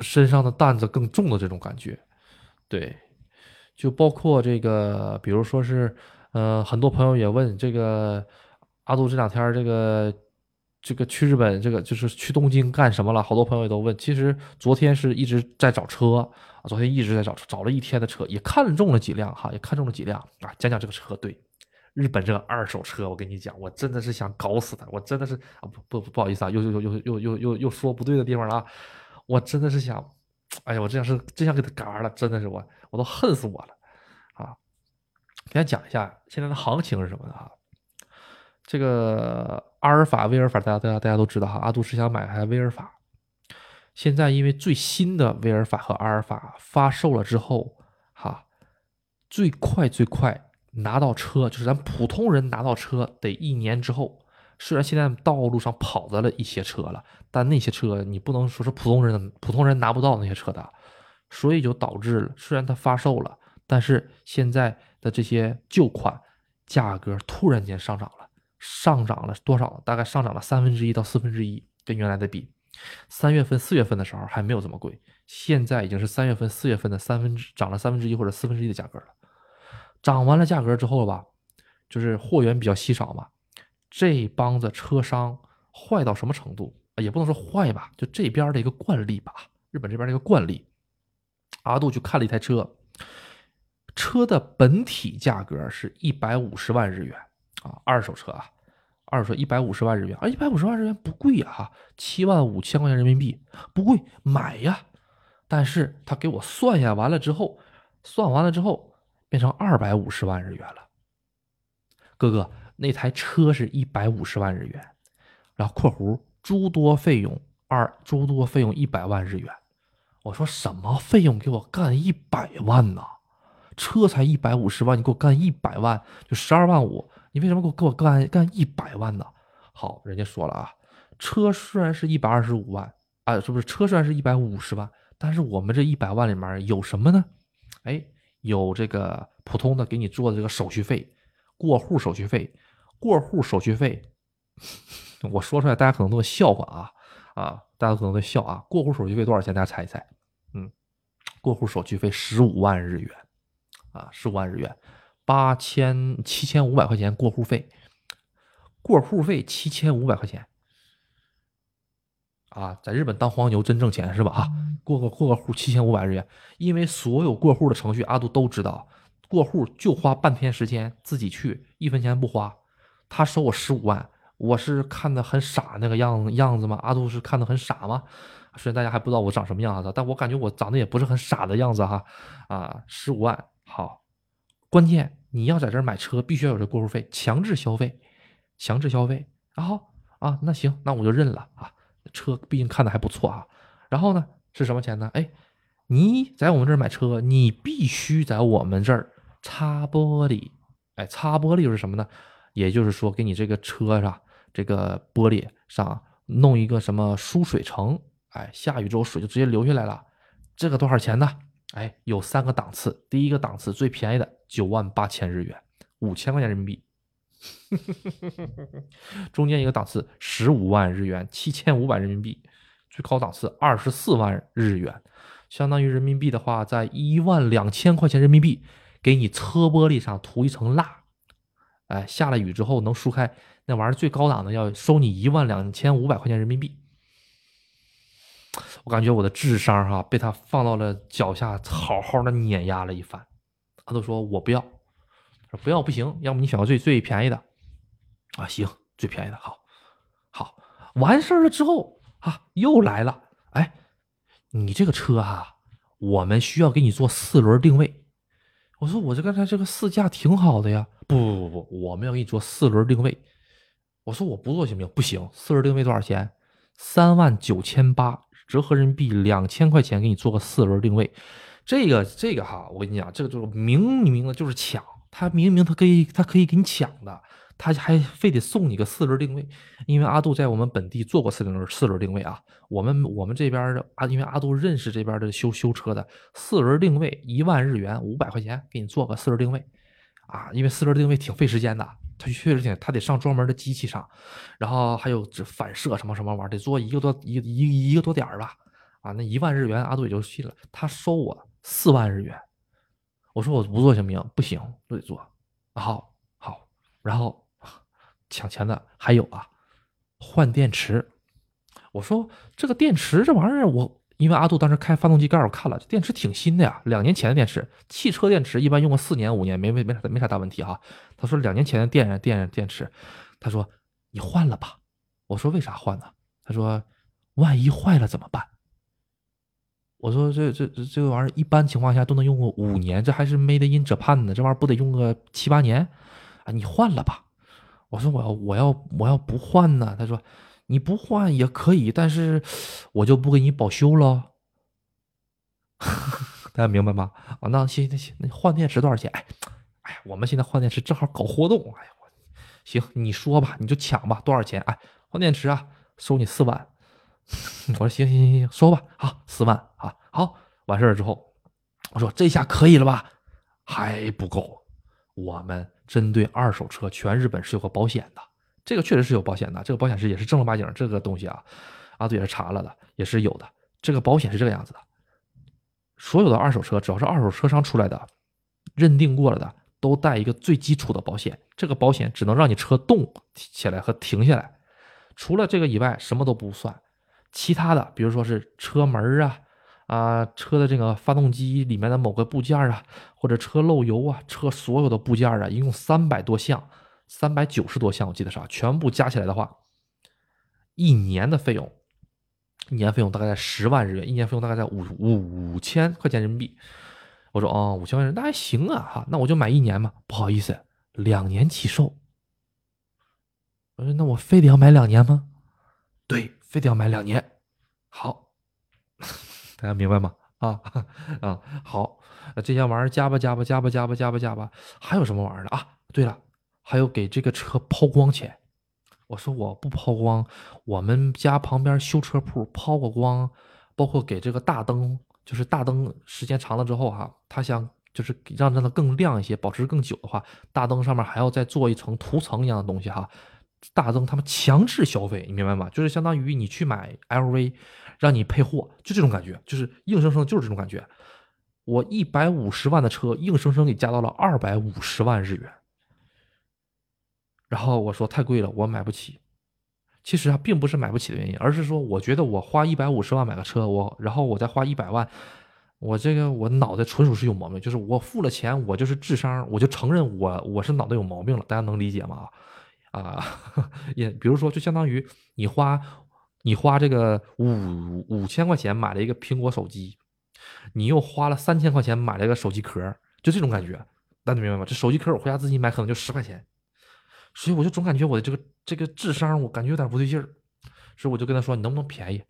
身上的担子更重的这种感觉，对，就包括这个，比如说是，呃，很多朋友也问这个阿杜这两天这个这个去日本，这个就是去东京干什么了？好多朋友也都问。其实昨天是一直在找车啊，昨天一直在找，找了一天的车，也看中了几辆哈，也看中了几辆啊。讲讲这个车，对，日本这个二手车，我跟你讲，我真的是想搞死他，我真的是啊，不不不好意思啊，又又又又又又又又说不对的地方了，我真的是想，哎呀，我真想是真想给他嘎了，真的是我我都恨死我了啊！给大家讲一下现在的行情是什么的哈。这个阿尔法、威尔法，大家大家大家都知道哈。阿杜是想买台威尔法，现在因为最新的威尔法和阿尔法发售了之后，哈，最快最快拿到车，就是咱普通人拿到车得一年之后。虽然现在道路上跑的了一些车了，但那些车你不能说是普通人普通人拿不到那些车的，所以就导致了，虽然它发售了，但是现在的这些旧款价格突然间上涨了。上涨了多少？大概上涨了三分之一到四分之一，跟原来的比，三月份、四月份的时候还没有这么贵，现在已经是三月份、四月份的三分之涨了三分之一或者四分之一的价格了。涨完了价格之后吧，就是货源比较稀少嘛，这帮子车商坏到什么程度啊？也不能说坏吧，就这边的一个惯例吧，日本这边的一个惯例。阿杜去看了一台车，车的本体价格是一百五十万日元。啊，二手车啊，二手车一百五十万日元啊，一百五十万日元不贵呀，哈，七万五千块钱人民币不贵，买呀。但是他给我算下完了之后，算完了之后变成二百五十万日元了。哥哥，那台车是一百五十万日元，然后（括弧）诸多费用二诸多费用一百万日元。我说什么费用给我干一百万呢？车才一百五十万，你给我干一百万，就十二万五。你为什么给我给我干干一百万呢？好，人家说了啊，车虽然是一百二十五万啊，是不是？车虽然是一百五十万，但是我们这一百万里面有什么呢？哎，有这个普通的给你做的这个手续费，过户手续费，过户手续费，[laughs] 我说出来大家可能都会笑话啊啊，大家可能会笑啊。过户手续费多少钱？大家猜一猜？嗯，过户手续费十五万日元啊，十五万日元。八千七千五百块钱过户费，过户费七千五百块钱啊，在日本当黄牛真挣钱是吧？啊，过个过个户七千五百日元，因为所有过户的程序阿杜都知道，过户就花半天时间，自己去一分钱不花。他收我十五万，我是看的很傻那个样样子吗？阿杜是看的很傻吗？虽然大家还不知道我长什么样子，但我感觉我长得也不是很傻的样子哈。啊，十五万好，关键。你要在这儿买车，必须要有这过户费，强制消费，强制消费。然后啊，那行，那我就认了啊。车毕竟看的还不错啊。然后呢，是什么钱呢？哎，你在我们这儿买车，你必须在我们这儿擦玻璃。哎，擦玻璃又是什么呢？也就是说，给你这个车上这个玻璃上弄一个什么疏水层。哎，下雨之后水就直接流下来了。这个多少钱呢？哎，有三个档次，第一个档次最便宜的九万八千日元，五千块钱人民币。[laughs] 中间一个档次十五万日元，七千五百人民币。最高档次二十四万日元，相当于人民币的话，在一万两千块钱人民币，给你车玻璃上涂一层蜡。哎，下了雨之后能疏开，那玩意儿最高档的要收你一万两千五百块钱人民币。我感觉我的智商哈被他放到了脚下，好好的碾压了一番。他都说我不要，说不要不行，要么你选个最最便宜的啊，行，最便宜的，好，好，完事儿了之后啊，又来了，哎，你这个车啊，我们需要给你做四轮定位。我说我这刚才这个试驾挺好的呀，不不不，我们要给你做四轮定位。我说我不做行不行？不行，四轮定位多少钱？三万九千八。折合人民币两千块钱给你做个四轮定位，这个这个哈，我跟你讲，这个就是明明的就是抢，他明明他可以他可以给你抢的，他还非得送你个四轮定位，因为阿杜在我们本地做过四轮四轮定位啊，我们我们这边的啊，因为阿杜认识这边的修修车的，四轮定位一万日元五百块钱给你做个四轮定位，啊，因为四轮定位挺费时间的。它确实挺，它得上专门的机器上，然后还有这反射什么什么玩意儿，得做一个多一一一个多点儿吧，啊，那一万日元阿杜也就信了。他收我四万日元，我说我不做行不行？不行，都得做。好，好，然后抢钱的还有啊，换电池。我说这个电池这玩意儿，我因为阿杜当时开发动机盖，我看了，这电池挺新的呀，两年前的电池。汽车电池一般用个四年五年，没没没啥没啥大问题哈。他说两年前的电电电池，他说你换了吧。我说为啥换呢？他说万一坏了怎么办？我说这这这这个玩意儿一般情况下都能用个五年，这还是 Made in Japan 呢，这玩意儿不得用个七八年？啊，你换了吧。我说我要我要我要不换呢？他说。你不换也可以，但是我就不给你保修了。[laughs] 大家明白吗？啊，那行那行，那换电池多少钱？哎，哎，我们现在换电池正好搞活动。哎呀，行，你说吧，你就抢吧，多少钱？哎，换电池啊，收你四万。[laughs] 我说行行行行，收吧，好，四万啊，好，完事儿之后，我说这下可以了吧？还不够，我们针对二手车，全日本是有个保险的。这个确实是有保险的，这个保险是也是正儿八经这个东西啊，阿杜也是查了的，也是有的。这个保险是这个样子的，所有的二手车只要是二手车商出来的，认定过了的，都带一个最基础的保险。这个保险只能让你车动起来和停下来，除了这个以外什么都不算。其他的，比如说是车门啊啊，车的这个发动机里面的某个部件啊，或者车漏油啊，车所有的部件啊，一共三百多项。三百九十多项，我记得是啊，全部加起来的话，一年的费用，一年费用大概在十万日元，一年费用大概在五五千块钱人民币。我说哦，五千块钱那还行啊，哈，那我就买一年嘛。不好意思，两年起售。我说那我非得要买两年吗？对，非得要买两年。好，[laughs] 大家明白吗？啊啊，好，这些玩意儿加吧加吧加吧加吧加吧加吧，还有什么玩意儿啊？对了。还有给这个车抛光钱，我说我不抛光，我们家旁边修车铺抛过光，包括给这个大灯，就是大灯时间长了之后哈，他想就是让它更亮一些，保持更久的话，大灯上面还要再做一层涂层一样的东西哈。大灯他们强制消费，你明白吗？就是相当于你去买 LV，让你配货，就这种感觉，就是硬生生就是这种感觉。我一百五十万的车，硬生生给加到了二百五十万日元。然后我说太贵了，我买不起。其实啊，并不是买不起的原因，而是说我觉得我花一百五十万买个车，我然后我再花一百万，我这个我脑袋纯属是有毛病。就是我付了钱，我就是智商，我就承认我我是脑袋有毛病了。大家能理解吗？啊，[laughs] 也比如说，就相当于你花你花这个五五千块钱买了一个苹果手机，你又花了三千块钱买了一个手机壳，就这种感觉，大家明白吗？这手机壳我回家自己买可能就十块钱。所以我就总感觉我的这个这个智商，我感觉有点不对劲儿，所以我就跟他说：“你能不能便宜？”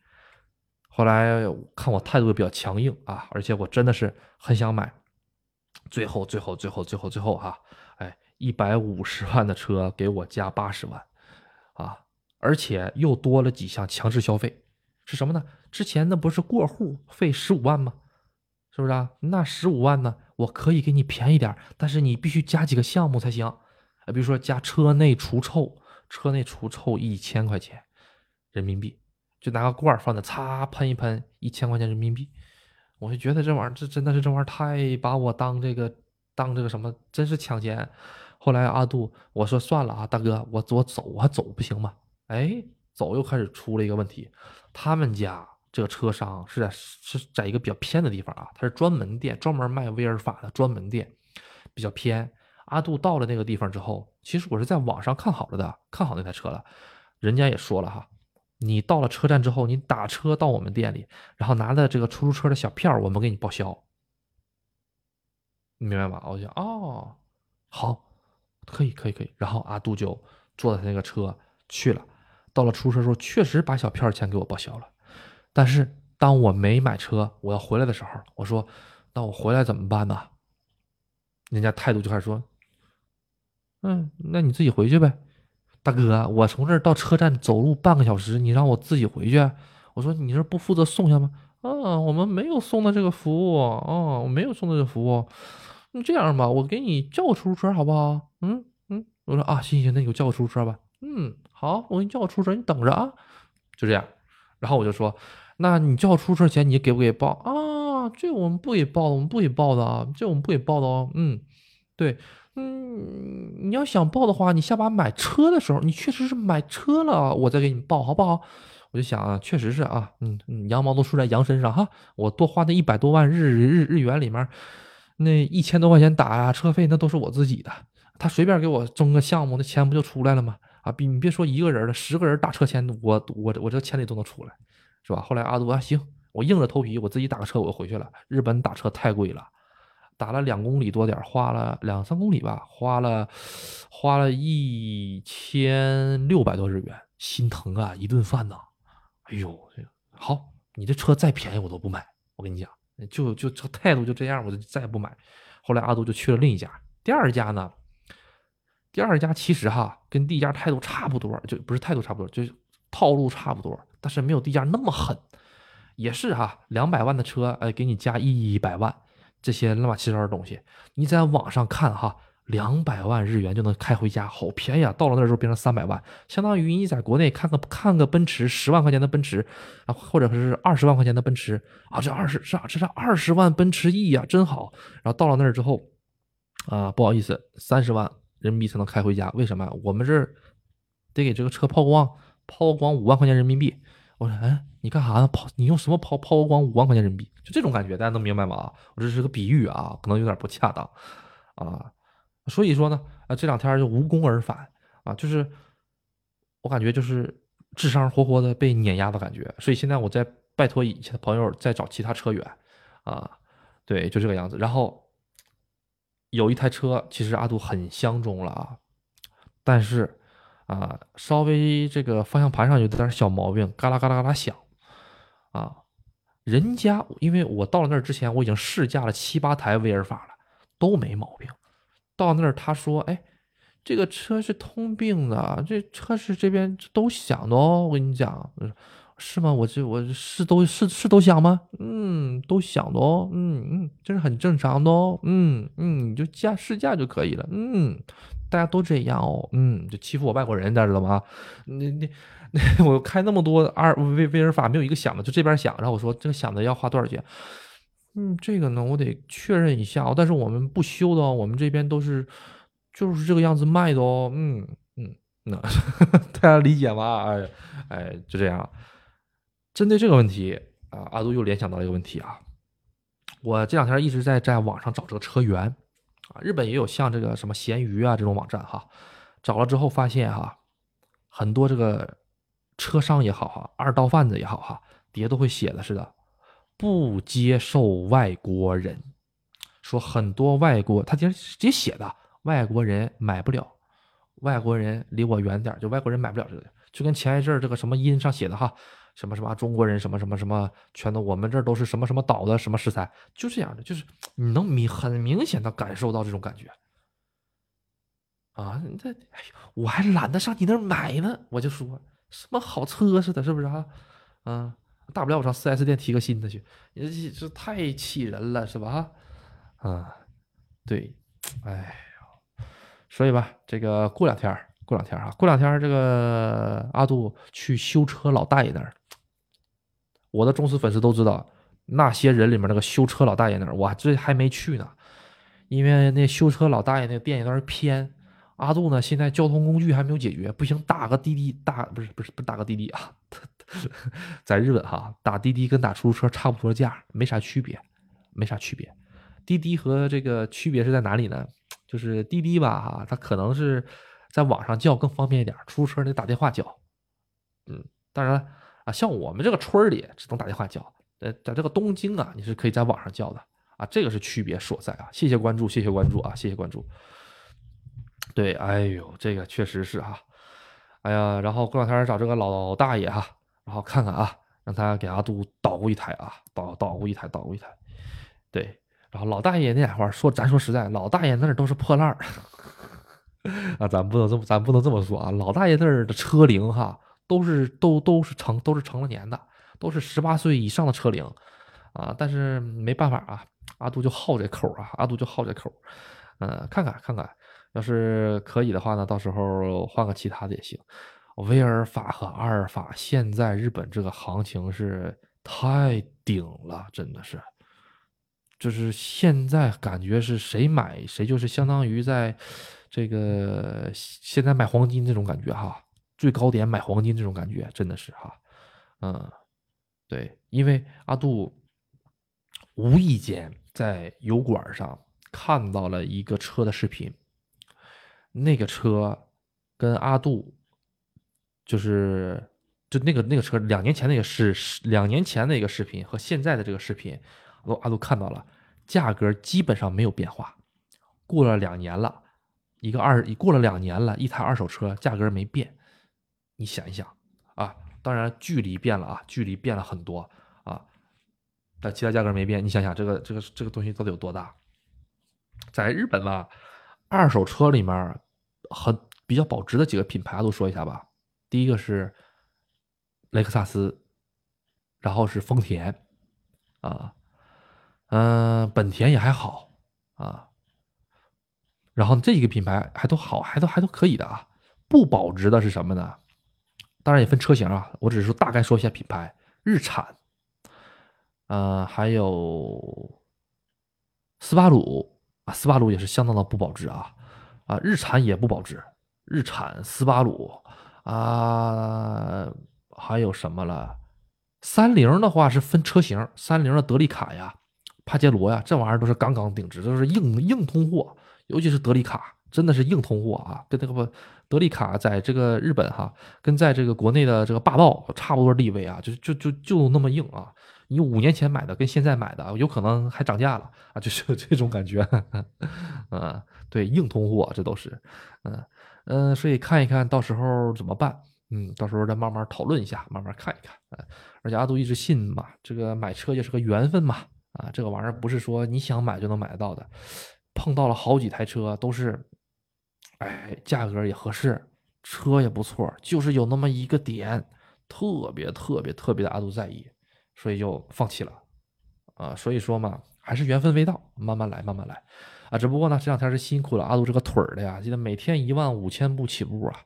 后来看我态度也比较强硬啊，而且我真的是很想买。最后，最后，最后，最后，最后，哈，哎，一百五十万的车给我加八十万，啊，而且又多了几项强制消费，是什么呢？之前那不是过户费十五万吗？是不是啊？那十五万呢？我可以给你便宜点，但是你必须加几个项目才行。比如说加车内除臭，车内除臭一千块钱人民币，就拿个罐儿放那，擦喷一喷，一千块钱人民币。我就觉得这玩意儿，这真的是这玩意儿太把我当这个当这个什么，真是抢钱。后来阿杜我说算了啊，大哥，我我走，我走不行吗？哎，走又开始出了一个问题。他们家这个车商是在是在一个比较偏的地方啊，他是专门店，专门卖威尔法的专门店，比较偏。阿杜到了那个地方之后，其实我是在网上看好了的，看好那台车了。人家也说了哈，你到了车站之后，你打车到我们店里，然后拿着这个出租车的小票，我们给你报销。你明白吧？我就哦，好，可以，可以，可以。然后阿杜就坐在那个车去了。到了出租车时候，确实把小票钱给我报销了。但是当我没买车，我要回来的时候，我说，那我回来怎么办呢？人家态度就开始说。嗯，那你自己回去呗，大哥，我从这儿到车站走路半个小时，你让我自己回去？我说你这不负责送下吗？啊，我们没有送的这个服务，啊，我没有送的这个服务。你这样吧，我给你叫个出租车好不好？嗯嗯，我说啊，行行，那你给我叫个出租车吧。嗯，好，我给你叫个出租车，你等着啊。就这样，然后我就说，那你叫出租车钱你给不给报啊？这我们不给报的，我们不给报的啊，这我们不给报的哦。嗯，对。嗯，你要想报的话，你下把买车的时候，你确实是买车了，我再给你报，好不好？我就想啊，确实是啊，嗯，羊毛都出在羊身上哈，我多花那一百多万日日日元里面，那一千多块钱打车费，那都是我自己的。他随便给我争个项目，那钱不就出来了吗？啊，比你别说一个人了，十个人打车钱，我我我这钱里都能出来，是吧？后来阿杜啊，行，我硬着头皮，我自己打个车，我就回去了。日本打车太贵了。打了两公里多点花了两三公里吧，花了花了一千六百多日元，心疼啊！一顿饭呐，哎呦，好，你这车再便宜我都不买，我跟你讲，就就这态度就这样，我就再也不买。后来阿杜就去了另一家，第二家呢，第二家其实哈跟第一家态度差不多，就不是态度差不多，就是套路差不多，但是没有第一家那么狠，也是哈两百万的车，哎，给你加一百万。这些乱七八糟的东西，你在网上看哈，两百万日元就能开回家，好便宜啊！到了那时候变成三百万，相当于你在国内看个看个奔驰十万块钱的奔驰啊，或者是二十万块钱的奔驰啊，这二十这这是二十万奔驰 E 呀，真好！然后到了那儿之后啊，不好意思，三十万人民币才能开回家，为什么？我们这儿得给这个车抛光，抛光五万块钱人民币。我说，哎，你干啥呢？抛你用什么抛抛光五万块钱人民币？就这种感觉，大家能明白吗？我这是个比喻啊，可能有点不恰当啊。所以说呢，啊，这两天就无功而返啊，就是我感觉就是智商活活的被碾压的感觉。所以现在我在拜托以前的朋友再找其他车源啊，对，就这个样子。然后有一台车，其实阿杜很相中了啊，但是。啊，稍微这个方向盘上有点小毛病，嘎啦嘎啦嘎啦响。啊，人家因为我到了那儿之前，我已经试驾了七八台威尔法了，都没毛病。到那儿他说：“哎，这个车是通病的，这车是这边都响的哦。”我跟你讲，是吗？我这我是都是是都响吗？嗯，都响的哦。嗯嗯，这是很正常的哦。嗯嗯，你就驾试驾就可以了。嗯。大家都这样哦，嗯，就欺负我外国人，大家知道吗？那那那，[laughs] 我开那么多二威威尔法，没有一个响的，就这边响。然后我说这个响的要花多少钱？嗯，这个呢，我得确认一下哦。但是我们不修的哦，我们这边都是就是这个样子卖的哦。嗯嗯，那 [laughs] 大家理解吗？哎哎，就这样。针对这个问题啊，阿杜又联想到了一个问题啊，我这两天一直在在网上找这个车源。啊，日本也有像这个什么闲鱼啊这种网站哈，找了之后发现哈，很多这个车商也好哈，二道贩子也好哈，底下都会写的是的，不接受外国人，说很多外国他直接直接写的外国人买不了，外国人离我远点，就外国人买不了这个，就跟前一阵这个什么音上写的哈。什么什么中国人什么什么什么，全都我们这儿都是什么什么岛的什么食材，就这样的，就是你能明很明显的感受到这种感觉啊！这哎呦，我还懒得上你那儿买呢，我就说什么好车似的，是不是啊？嗯，大不了我上四 S 店提个新的去，你这太气人了，是吧？啊，对，哎呦，所以吧，这个过两天过两天啊，过两天这个阿杜去修车老大爷那儿。我的忠实粉丝都知道，那些人里面那个修车老大爷那儿，我这还没去呢，因为那修车老大爷那个店有点偏。阿杜呢，现在交通工具还没有解决，不行，打个滴滴，打不是不是不打个滴滴啊，[laughs] 在日本哈，打滴滴跟打出租车差不多价，没啥区别，没啥区别。滴滴和这个区别是在哪里呢？就是滴滴吧哈，它可能是在网上叫更方便一点，出租车得打电话叫。嗯，当然。啊，像我们这个村里只能打电话叫，呃，在这个东京啊，你是可以在网上叫的啊，这个是区别所在啊。谢谢关注，谢谢关注啊，谢谢关注。对，哎呦，这个确实是哈，哎呀，然后过两天找这个老大爷哈，然后看看啊，让他给阿杜捣鼓一台啊，捣捣鼓一台，捣鼓一台。对，然后老大爷那俩话说，咱说实在，老大爷那儿都是破烂儿 [laughs] 啊，咱不能这么，咱不能这么说啊，老大爷那儿的车龄哈。都是都都是成都是成了年的，都是十八岁以上的车龄，啊，但是没办法啊，阿杜就好这口啊，阿杜就好这口，嗯，看看看看，要是可以的话呢，到时候换个其他的也行。威尔法和阿尔法现在日本这个行情是太顶了，真的是就是现在感觉是谁买谁就是相当于在这个现在买黄金这种感觉哈，最高点买黄金这种感觉真的是哈，嗯，对，因为阿杜无意间在油管上看到了一个车的视频，那个车跟阿杜就是就那个那个车两年前那个是两年前那个视频和现在的这个视频。阿阿杜看到了，价格基本上没有变化。过了两年了，一个二过了两年了，一台二手车价格没变。你想一想啊，当然距离变了啊，距离变了很多啊，但其他价格没变。你想想这个这个这个东西到底有多大？在日本吧，二手车里面很比较保值的几个品牌都说一下吧。第一个是雷克萨斯，然后是丰田啊。嗯，本田也还好啊，然后这几个品牌还都好，还都还都可以的啊。不保值的是什么呢？当然也分车型啊，我只是说大概说一下品牌。日产，呃，还有斯巴鲁啊，斯巴鲁也是相当的不保值啊啊，日产也不保值，日产、斯巴鲁啊，还有什么了？三菱的话是分车型，三菱的德利卡呀。帕杰罗呀，这玩意儿都是杠杠顶值，都是硬硬通货，尤其是德利卡，真的是硬通货啊！跟那个不德利卡在这个日本哈，跟在这个国内的这个霸道差不多地位啊，就就就就那么硬啊！你五年前买的跟现在买的有可能还涨价了啊，就是这种感觉，嗯，[laughs] 对，硬通货这都是，嗯嗯，所以看一看到时候怎么办，嗯，到时候再慢慢讨论一下，慢慢看一看，而且阿杜一直信嘛，这个买车也是个缘分嘛。啊，这个玩意儿不是说你想买就能买得到的，碰到了好几台车都是，哎，价格也合适，车也不错，就是有那么一个点特别特别特别的阿杜在意，所以就放弃了。啊，所以说嘛，还是缘分未到，慢慢来，慢慢来。啊，只不过呢，这两天是辛苦了阿杜这个腿儿的呀，记得每天一万五千步起步啊，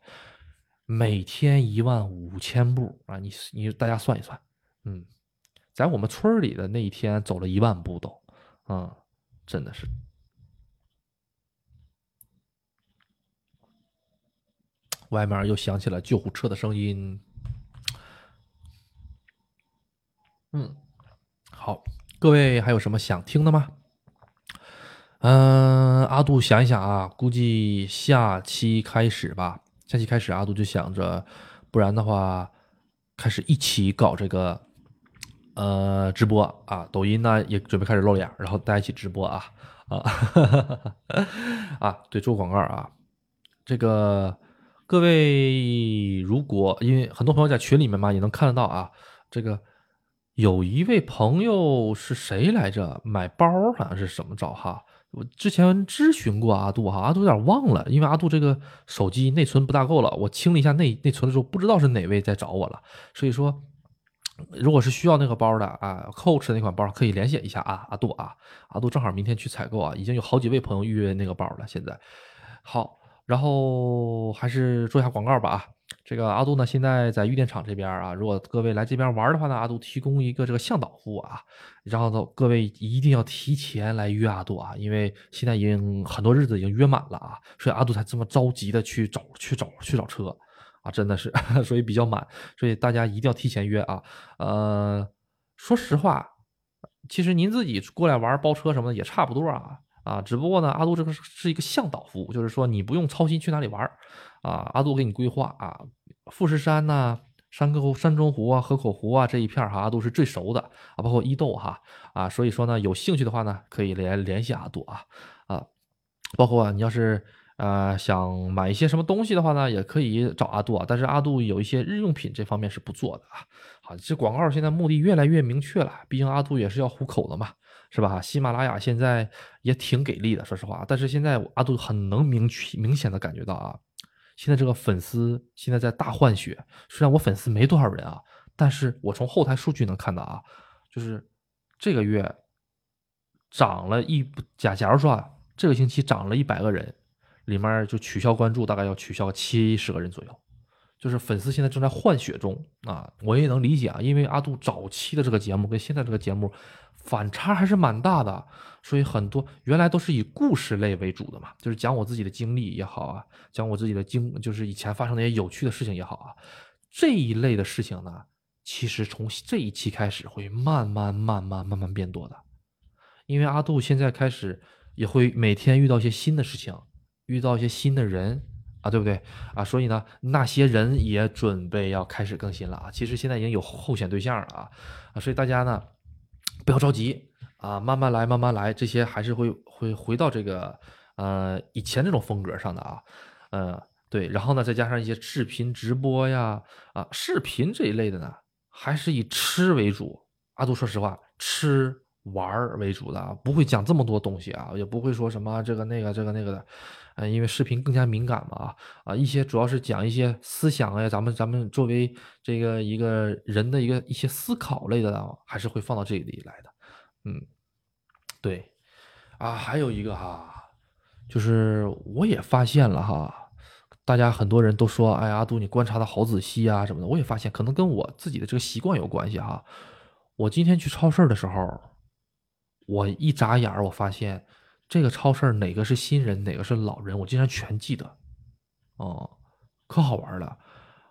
每天一万五千步啊，你你大家算一算，嗯。在我们村里的那一天走了一万步都，啊，真的是。外面又响起了救护车的声音。嗯，好，各位还有什么想听的吗？嗯，阿杜想一想啊，估计下期开始吧。下期开始，阿杜就想着，不然的话，开始一起搞这个。呃，直播啊，抖音呢也准备开始露脸，然后大家一起直播啊啊 [laughs] 啊！对，做广告啊。这个各位，如果因为很多朋友在群里面嘛，也能看得到啊。这个有一位朋友是谁来着？买包好像是怎么着哈？我之前咨询过阿杜哈，阿杜有点忘了，因为阿杜这个手机内存不大够了，我清了一下内内存的时候，不知道是哪位在找我了，所以说。如果是需要那个包的啊，Coach 那款包可以联系一下啊，阿杜啊，阿杜正好明天去采购啊，已经有好几位朋友预约那个包了。现在好，然后还是做一下广告吧啊，这个阿杜呢现在在玉电厂这边啊，如果各位来这边玩的话呢，阿杜提供一个这个向导服务啊，然后呢各位一定要提前来约阿杜啊，因为现在已经很多日子已经约满了啊，所以阿杜才这么着急的去找去找去找车。啊，真的是，[laughs] 所以比较满，所以大家一定要提前约啊。呃，说实话，其实您自己过来玩包车什么的也差不多啊啊，只不过呢，阿杜这个是一个向导服务，就是说你不用操心去哪里玩啊，阿杜给你规划啊，富士山呐、山沟、山中湖啊、河口湖啊这一片哈，阿杜是最熟的啊，包括伊豆哈啊，所以说呢，有兴趣的话呢，可以联联系阿杜啊啊，包括你要是。呃，想买一些什么东西的话呢，也可以找阿杜啊。但是阿杜有一些日用品这方面是不做的啊。好，这广告现在目的越来越明确了，毕竟阿杜也是要糊口的嘛，是吧？喜马拉雅现在也挺给力的，说实话。但是现在阿杜很能明确明显的感觉到啊，现在这个粉丝现在在大换血。虽然我粉丝没多少人啊，但是我从后台数据能看到啊，就是这个月涨了一假假如说啊，这个星期涨了一百个人。里面就取消关注，大概要取消七十个人左右，就是粉丝现在正在换血中啊，我也能理解啊，因为阿杜早期的这个节目跟现在这个节目反差还是蛮大的。所以很多原来都是以故事类为主的嘛，就是讲我自己的经历也好啊，讲我自己的经，就是以前发生那些有趣的事情也好啊，这一类的事情呢，其实从这一期开始会慢慢慢慢慢慢变多的，因为阿杜现在开始也会每天遇到一些新的事情，遇到一些新的人啊，对不对啊？所以呢，那些人也准备要开始更新了啊。其实现在已经有候选对象了啊啊，所以大家呢不要着急。啊，慢慢来，慢慢来，这些还是会会回到这个呃以前那种风格上的啊，呃对，然后呢再加上一些视频直播呀，啊视频这一类的呢，还是以吃为主。阿杜说实话，吃玩为主的，不会讲这么多东西啊，也不会说什么这个那个这个那个的，嗯，因为视频更加敏感嘛啊啊，一些主要是讲一些思想呀，咱们咱们作为这个一个人的一个一些思考类的，还是会放到这里来的，嗯。对，啊，还有一个哈，就是我也发现了哈，大家很多人都说，哎，阿杜你观察的好仔细啊什么的，我也发现可能跟我自己的这个习惯有关系哈。我今天去超市的时候，我一眨眼我发现这个超市哪个是新人，哪个是老人，我竟然全记得，哦，可好玩了。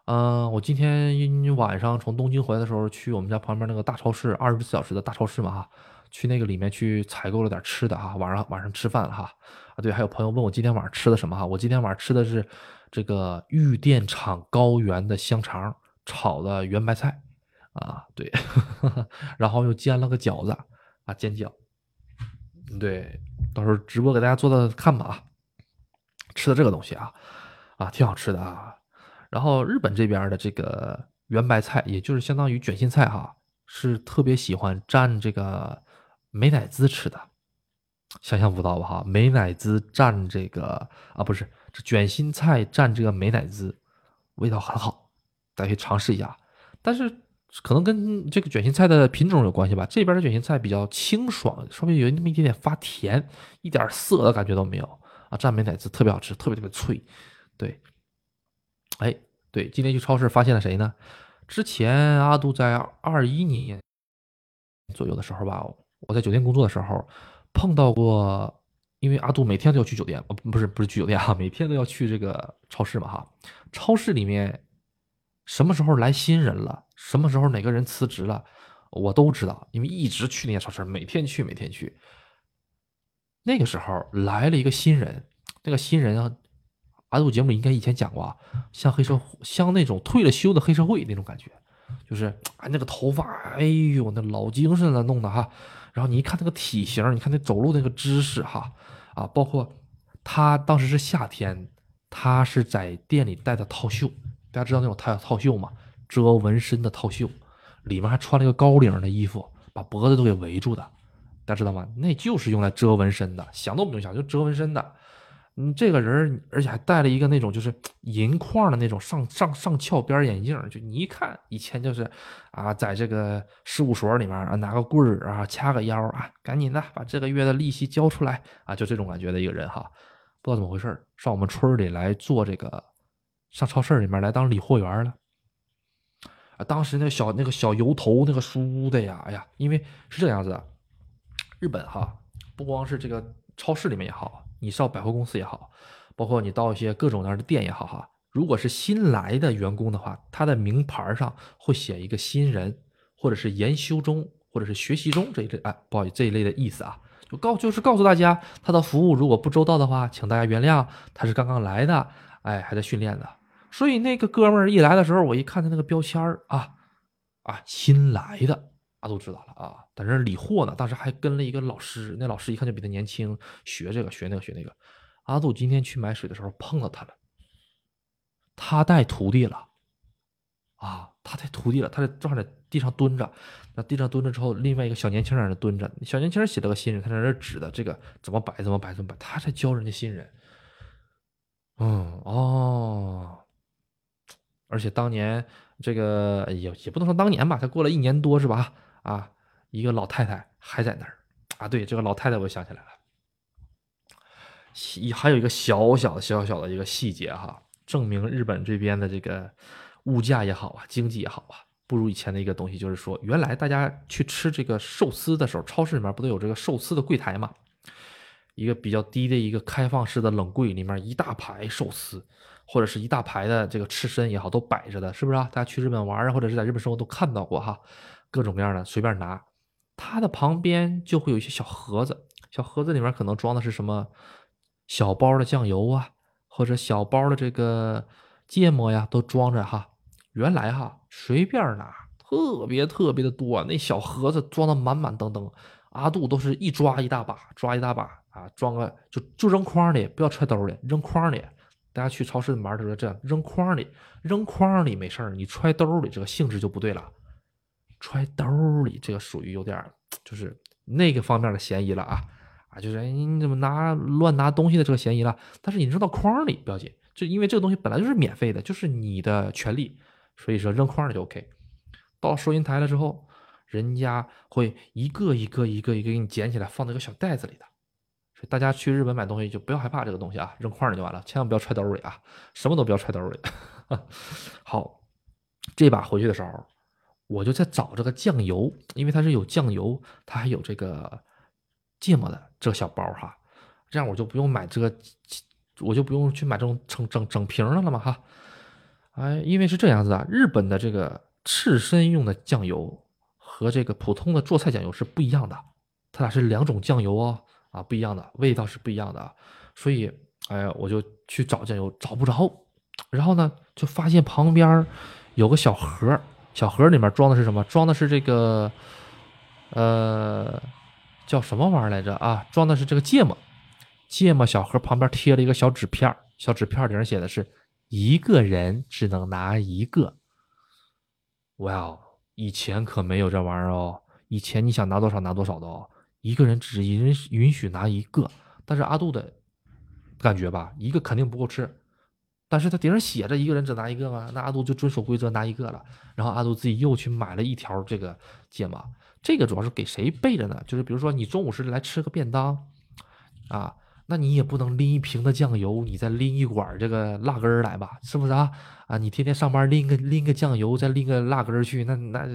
嗯，我今天晚上从东京回来的时候，去我们家旁边那个大超市，二十四小时的大超市嘛哈。去那个里面去采购了点吃的哈，晚上晚上吃饭了哈啊对，还有朋友问我今天晚上吃的什么哈，我今天晚上吃的是这个玉电厂高原的香肠炒的圆白菜啊对，[laughs] 然后又煎了个饺子啊煎饺，对，到时候直播给大家做的看吧啊，吃的这个东西啊啊挺好吃的啊，然后日本这边的这个圆白菜，也就是相当于卷心菜哈，是特别喜欢蘸这个。美乃滋吃的，想象不到吧？哈，美乃滋蘸这个啊，不是这卷心菜蘸这个美乃滋，味道很好，大家可以尝试一下。但是可能跟这个卷心菜的品种有关系吧。这边的卷心菜比较清爽，稍微有那么一点点发甜，一点涩的感觉都没有啊。蘸美奶滋特别好吃，特别特别脆。对，哎，对，今天去超市发现了谁呢？之前阿杜在二一年左右的时候吧。我在酒店工作的时候，碰到过，因为阿杜每天都要去酒店，呃，不是不是去酒店哈，每天都要去这个超市嘛哈。超市里面什么时候来新人了，什么时候哪个人辞职了，我都知道，因为一直去那些超市，每天去每天去。那个时候来了一个新人，那个新人啊，阿杜节目里应该以前讲过啊，像黑社像那种退了休的黑社会那种感觉，就是啊那个头发，哎呦那老精神了，弄的哈。然后你一看那个体型，你看那走路那个姿势，哈，啊，包括他当时是夏天，他是在店里戴的套袖，大家知道那种套套袖吗？遮纹身的套袖，里面还穿了一个高领的衣服，把脖子都给围住的，大家知道吗？那就是用来遮纹身的，想都不用想，就遮纹身的。嗯，这个人而且还戴了一个那种就是银框的那种上上上翘边眼镜，就你一看以前就是啊，在这个事务所里面啊，拿个棍儿啊，掐个腰啊，赶紧的把这个月的利息交出来啊，就这种感觉的一个人哈，不知道怎么回事上我们村里来做这个，上超市里面来当理货员了啊。当时那小那个小油头那个梳的呀，哎呀，因为是这样子，日本哈，不光是这个超市里面也好。你上百货公司也好，包括你到一些各种各样的店也好，哈，如果是新来的员工的话，他的名牌上会写一个新人，或者是研修中，或者是学习中这一类，哎，不好意思，这一类的意思啊，就告就是告诉大家，他的服务如果不周到的话，请大家原谅，他是刚刚来的，哎，还在训练的。所以那个哥们儿一来的时候，我一看他那个标签儿啊，啊，新来的。他都知道了啊，在那理货呢。当时还跟了一个老师，那老师一看就比他年轻，学这个学那个学那个。阿杜今天去买水的时候碰到他了，他带徒弟了啊，他带徒弟了。他在正好在地上蹲着，那地上蹲着之后，另外一个小年轻在那蹲着。小年轻写了个新人，他在那指的这个怎么摆怎么摆怎么摆，他在教人家新人。嗯哦，而且当年这个也也不能说当年吧，才过了一年多是吧？啊，一个老太太还在那儿啊！对，这个老太太我想起来了，还有一个小小的、小小的一个细节哈，证明日本这边的这个物价也好啊，经济也好啊，不如以前的一个东西，就是说，原来大家去吃这个寿司的时候，超市里面不都有这个寿司的柜台吗？一个比较低的一个开放式的冷柜，里面一大排寿司，或者是一大排的这个刺身也好，都摆着的，是不是啊？大家去日本玩啊，或者是在日本生活都看到过哈，各种各样的随便拿。它的旁边就会有一些小盒子，小盒子里面可能装的是什么小包的酱油啊，或者小包的这个芥末呀，都装着哈。原来哈随便拿，特别特别的多，那小盒子装的满满当当。阿杜都是一抓一大把，抓一大把啊，装个就就扔筐里，不要揣兜里，扔筐里。大家去超市玩的时候这样，扔筐里，扔筐里没事儿，你揣兜里这个性质就不对了。揣兜里这个属于有点就是那个方面的嫌疑了啊啊，就是你怎么拿乱拿东西的这个嫌疑了。但是你扔到筐里不要紧，就因为这个东西本来就是免费的，就是你的权利，所以说扔筐里就 OK。到收银台了之后。人家会一个一个一个一个给你捡起来，放在一个小袋子里的。大家去日本买东西就不要害怕这个东西啊，扔筐里就完了，千万不要揣兜里啊，什么都不要揣兜里。[laughs] 好，这把回去的时候，我就在找这个酱油，因为它是有酱油，它还有这个芥末的这个小包哈，这样我就不用买这个，我就不用去买这种整整整瓶的了嘛哈。哎，因为是这样子的，日本的这个刺身用的酱油。和这个普通的做菜酱油是不一样的，它俩是两种酱油哦，啊，不一样的味道是不一样的，所以，哎呀，我就去找酱油，找不着，然后呢，就发现旁边有个小盒，小盒里面装的是什么？装的是这个，呃，叫什么玩意儿来着啊？装的是这个芥末，芥末小盒旁边贴了一个小纸片小纸片顶上写的是一个人只能拿一个，哇哦！以前可没有这玩意儿哦，以前你想拿多少拿多少的哦，一个人只允允许拿一个。但是阿杜的感觉吧，一个肯定不够吃，但是他顶上写着一个人只拿一个嘛，那阿杜就遵守规则拿一个了。然后阿杜自己又去买了一条这个芥末，这个主要是给谁备着呢？就是比如说你中午是来吃个便当啊。那你也不能拎一瓶的酱油，你再拎一管这个辣根来吧，是不是啊？啊，你天天上班拎个拎个酱油，再拎个辣根去，那那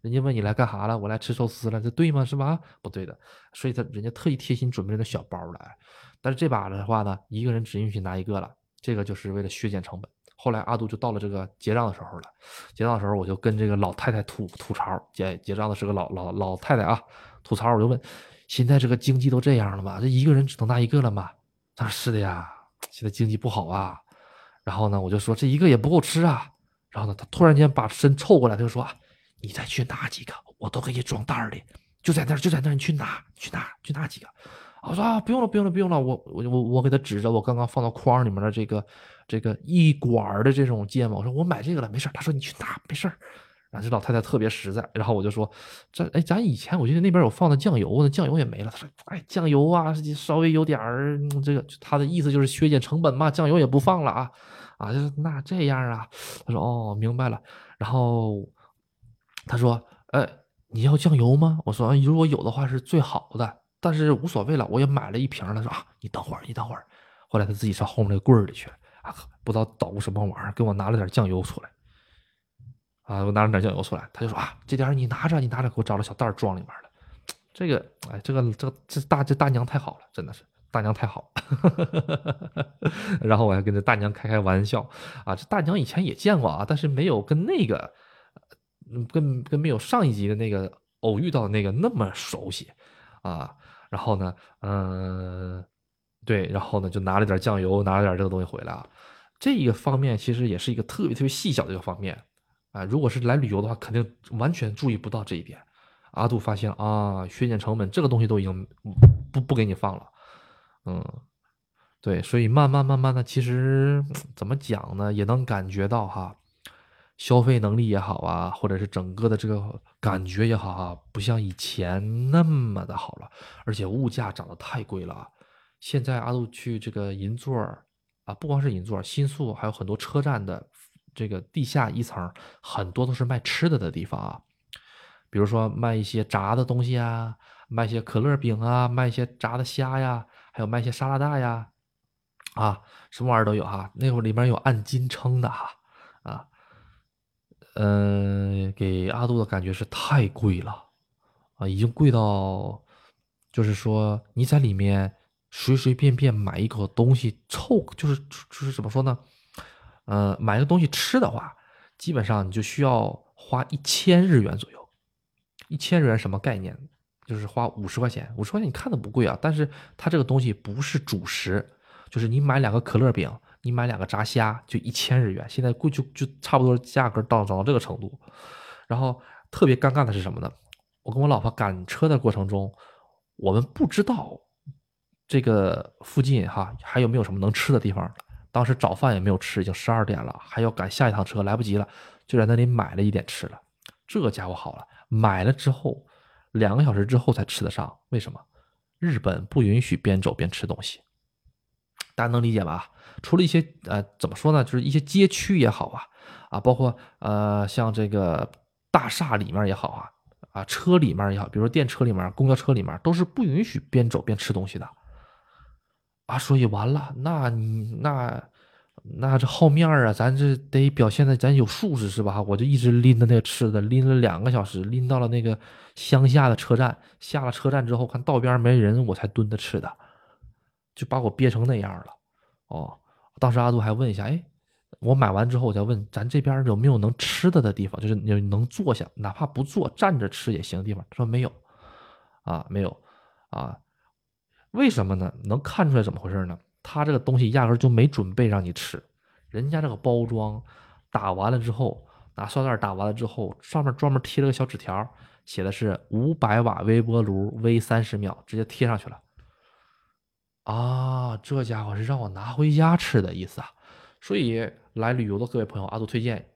人家问你来干啥了？我来吃寿司了，这对吗？是吧？不对的，所以他人家特意贴心准备了小包来。但是这把的话呢，一个人只允许拿一个了，这个就是为了削减成本。后来阿杜就到了这个结账的时候了，结账的时候我就跟这个老太太吐吐槽，结结账的是个老老老太太啊，吐槽我就问。现在这个经济都这样了嘛？这一个人只能拿一个了嘛？他说是的呀，现在经济不好啊。然后呢，我就说这一个也不够吃啊。然后呢，他突然间把身凑过来，他就说：“你再去拿几个，我都给你装袋里，就在那儿，就在那儿，你去拿，去拿，去拿几个。”我说：“啊，不用了，不用了，不用了。”我我我我给他指着我刚刚放到筐里面的这个这个一管的这种芥末，我说：“我买这个了，没事他说：“你去拿，没事然后这老太太特别实在，然后我就说：“这哎，咱以前我记得那边有放的酱油，那酱油也没了。”他说：“哎，酱油啊，稍微有点儿这个，他的意思就是削减成本嘛，酱油也不放了啊啊，就是那这样啊。”他说：“哦，明白了。”然后他说：“呃，你要酱油吗？”我说：“如果有的话是最好的，但是无所谓了，我也买了一瓶他。”说：“啊，你等会儿，你等会儿。”后来他自己上后面那柜儿里去啊，不知道捣鼓什么玩意儿，给我拿了点酱油出来。啊，我拿了点酱油出来，他就说啊，这点你拿着，你拿着，给我找了小袋装里面了。这个，哎，这个，这个，这大这大娘太好了，真的是大娘太好。[laughs] 然后我还跟这大娘开开玩笑啊，这大娘以前也见过啊，但是没有跟那个，嗯跟跟没有上一集的那个偶遇到的那个那么熟悉啊。然后呢，嗯，对，然后呢就拿了点酱油，拿了点这个东西回来啊。这一个方面其实也是一个特别特别细小的一个方面。啊，如果是来旅游的话，肯定完全注意不到这一点。阿杜发现啊，削减成本这个东西都已经不不给你放了。嗯，对，所以慢慢慢慢的，其实怎么讲呢，也能感觉到哈，消费能力也好啊，或者是整个的这个感觉也好啊，不像以前那么的好了。而且物价涨得太贵了。现在阿杜去这个银座啊，不光是银座，新宿还有很多车站的。这个地下一层很多都是卖吃的的地方啊，比如说卖一些炸的东西啊，卖些可乐饼啊，卖一些炸的虾呀，还有卖些沙拉大呀，啊，什么玩意儿都有哈。那会儿里面有按斤称的哈，啊，嗯，给阿杜的感觉是太贵了啊，已经贵到，就是说你在里面随随便便买一口东西凑，就是就是怎么说呢？呃，买个东西吃的话，基本上你就需要花一千日元左右。一千日元什么概念？就是花五十块钱，五十块钱你看的不贵啊，但是它这个东西不是主食，就是你买两个可乐饼。你买两个炸虾就一千日元，现在贵就就差不多价格到涨到这个程度。然后特别尴尬的是什么呢？我跟我老婆赶车的过程中，我们不知道这个附近哈还有没有什么能吃的地方。当时早饭也没有吃，已经十二点了，还要赶下一趟车，来不及了，就在那里买了一点吃了。这家伙好了，买了之后两个小时之后才吃得上。为什么？日本不允许边走边吃东西，大家能理解吧？除了一些呃，怎么说呢，就是一些街区也好啊，啊，包括呃，像这个大厦里面也好啊，啊，车里面也好，比如说电车里面、公交车里面，都是不允许边走边吃东西的，啊，所以完了，那你那那这好面儿啊，咱这得表现的咱有素质是吧？我就一直拎着那个吃的，拎了两个小时，拎到了那个乡下的车站，下了车站之后，看道边没人，我才蹲着吃的，就把我憋成那样了，哦。当时阿杜还问一下，哎，我买完之后我再问咱这边有没有能吃的的地方，就是你能坐下，哪怕不坐，站着吃也行的地方。他说没有，啊，没有，啊，为什么呢？能看出来怎么回事呢？他这个东西压根就没准备让你吃，人家这个包装打完了之后，拿塑料袋打完了之后，上面专门贴了个小纸条，写的是五百瓦微波炉微三十秒，直接贴上去了。啊，这家伙是让我拿回家吃的意思啊！所以来旅游的各位朋友，阿杜推荐，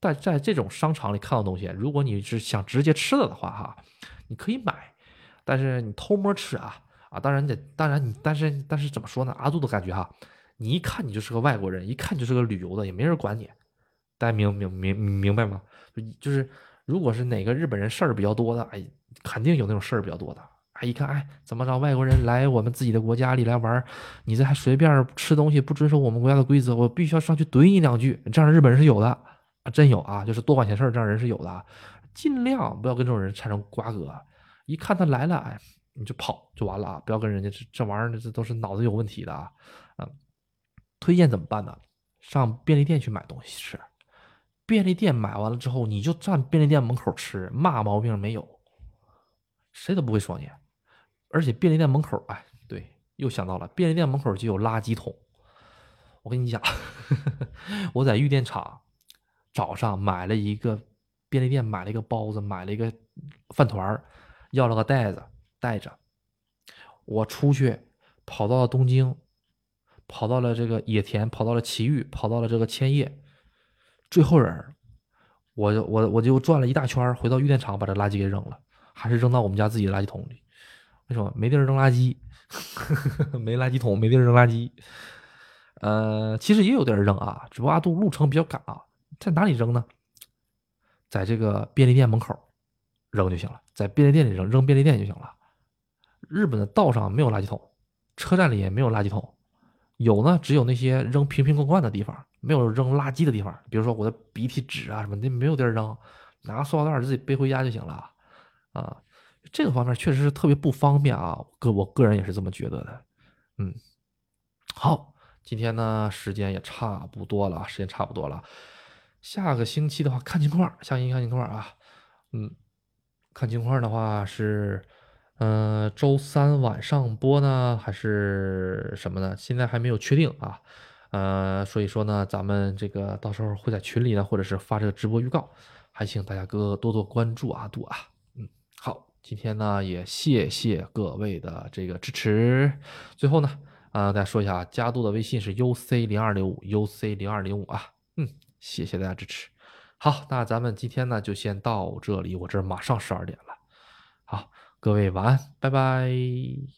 在在这种商场里看到东西，如果你是想直接吃了的话，哈，你可以买，但是你偷摸吃啊啊！当然得，当然你，但是但是怎么说呢？阿杜的感觉哈，你一看你就是个外国人，一看就是个旅游的，也没人管你，大家明明明明白吗？就是如果是哪个日本人事儿比较多的，哎，肯定有那种事儿比较多的。哎，一看，哎，怎么着？外国人来我们自己的国家里来玩，你这还随便吃东西，不遵守我们国家的规则，我必须要上去怼你两句。这样日本人是有的啊，真有啊，就是多管闲事这样人是有的。尽量不要跟这种人产生瓜葛。一看他来了，哎，你就跑就完了啊！不要跟人家这这玩意儿，这都是脑子有问题的啊。嗯，推荐怎么办呢？上便利店去买东西吃。便利店买完了之后，你就站便利店门口吃，嘛毛病没有，谁都不会说你。而且便利店门口，哎，对，又想到了，便利店门口就有垃圾桶。我跟你讲，[laughs] 我在玉电厂早上买了一个便利店买了一个包子，买了一个饭团要了个袋子带着。我出去跑到了东京，跑到了这个野田，跑到了奇遇，跑到了这个千叶，最后人，我就我我就转了一大圈，回到玉电厂把这垃圾给扔了，还是扔到我们家自己的垃圾桶里。为什么没地儿扔垃圾？[laughs] 没垃圾桶，没地儿扔垃圾。呃，其实也有地儿扔啊，只不过阿杜路程比较赶啊，在哪里扔呢？在这个便利店门口扔就行了，在便利店里扔，扔便利店就行了。日本的道上没有垃圾桶，车站里也没有垃圾桶，有呢，只有那些扔瓶瓶罐罐的地方，没有扔垃圾的地方。比如说我的鼻涕纸啊什么的，没有地儿扔，拿个塑料袋自己背回家就行了啊。这个方面确实是特别不方便啊，个我个人也是这么觉得的。嗯，好，今天呢时间也差不多了，时间差不多了。下个星期的话看情况，下星期看情况啊。嗯，看情况的话是，嗯，周三晚上播呢，还是什么呢？现在还没有确定啊。呃，所以说呢，咱们这个到时候会在群里呢，或者是发这个直播预告，还请大家哥多多关注阿杜啊。嗯，好。今天呢，也谢谢各位的这个支持。最后呢，啊，大家说一下，加度的微信是 uc 零二零五 uc 零二零五啊。嗯，谢谢大家支持。好，那咱们今天呢就先到这里，我这马上十二点了。各位晚安，拜拜。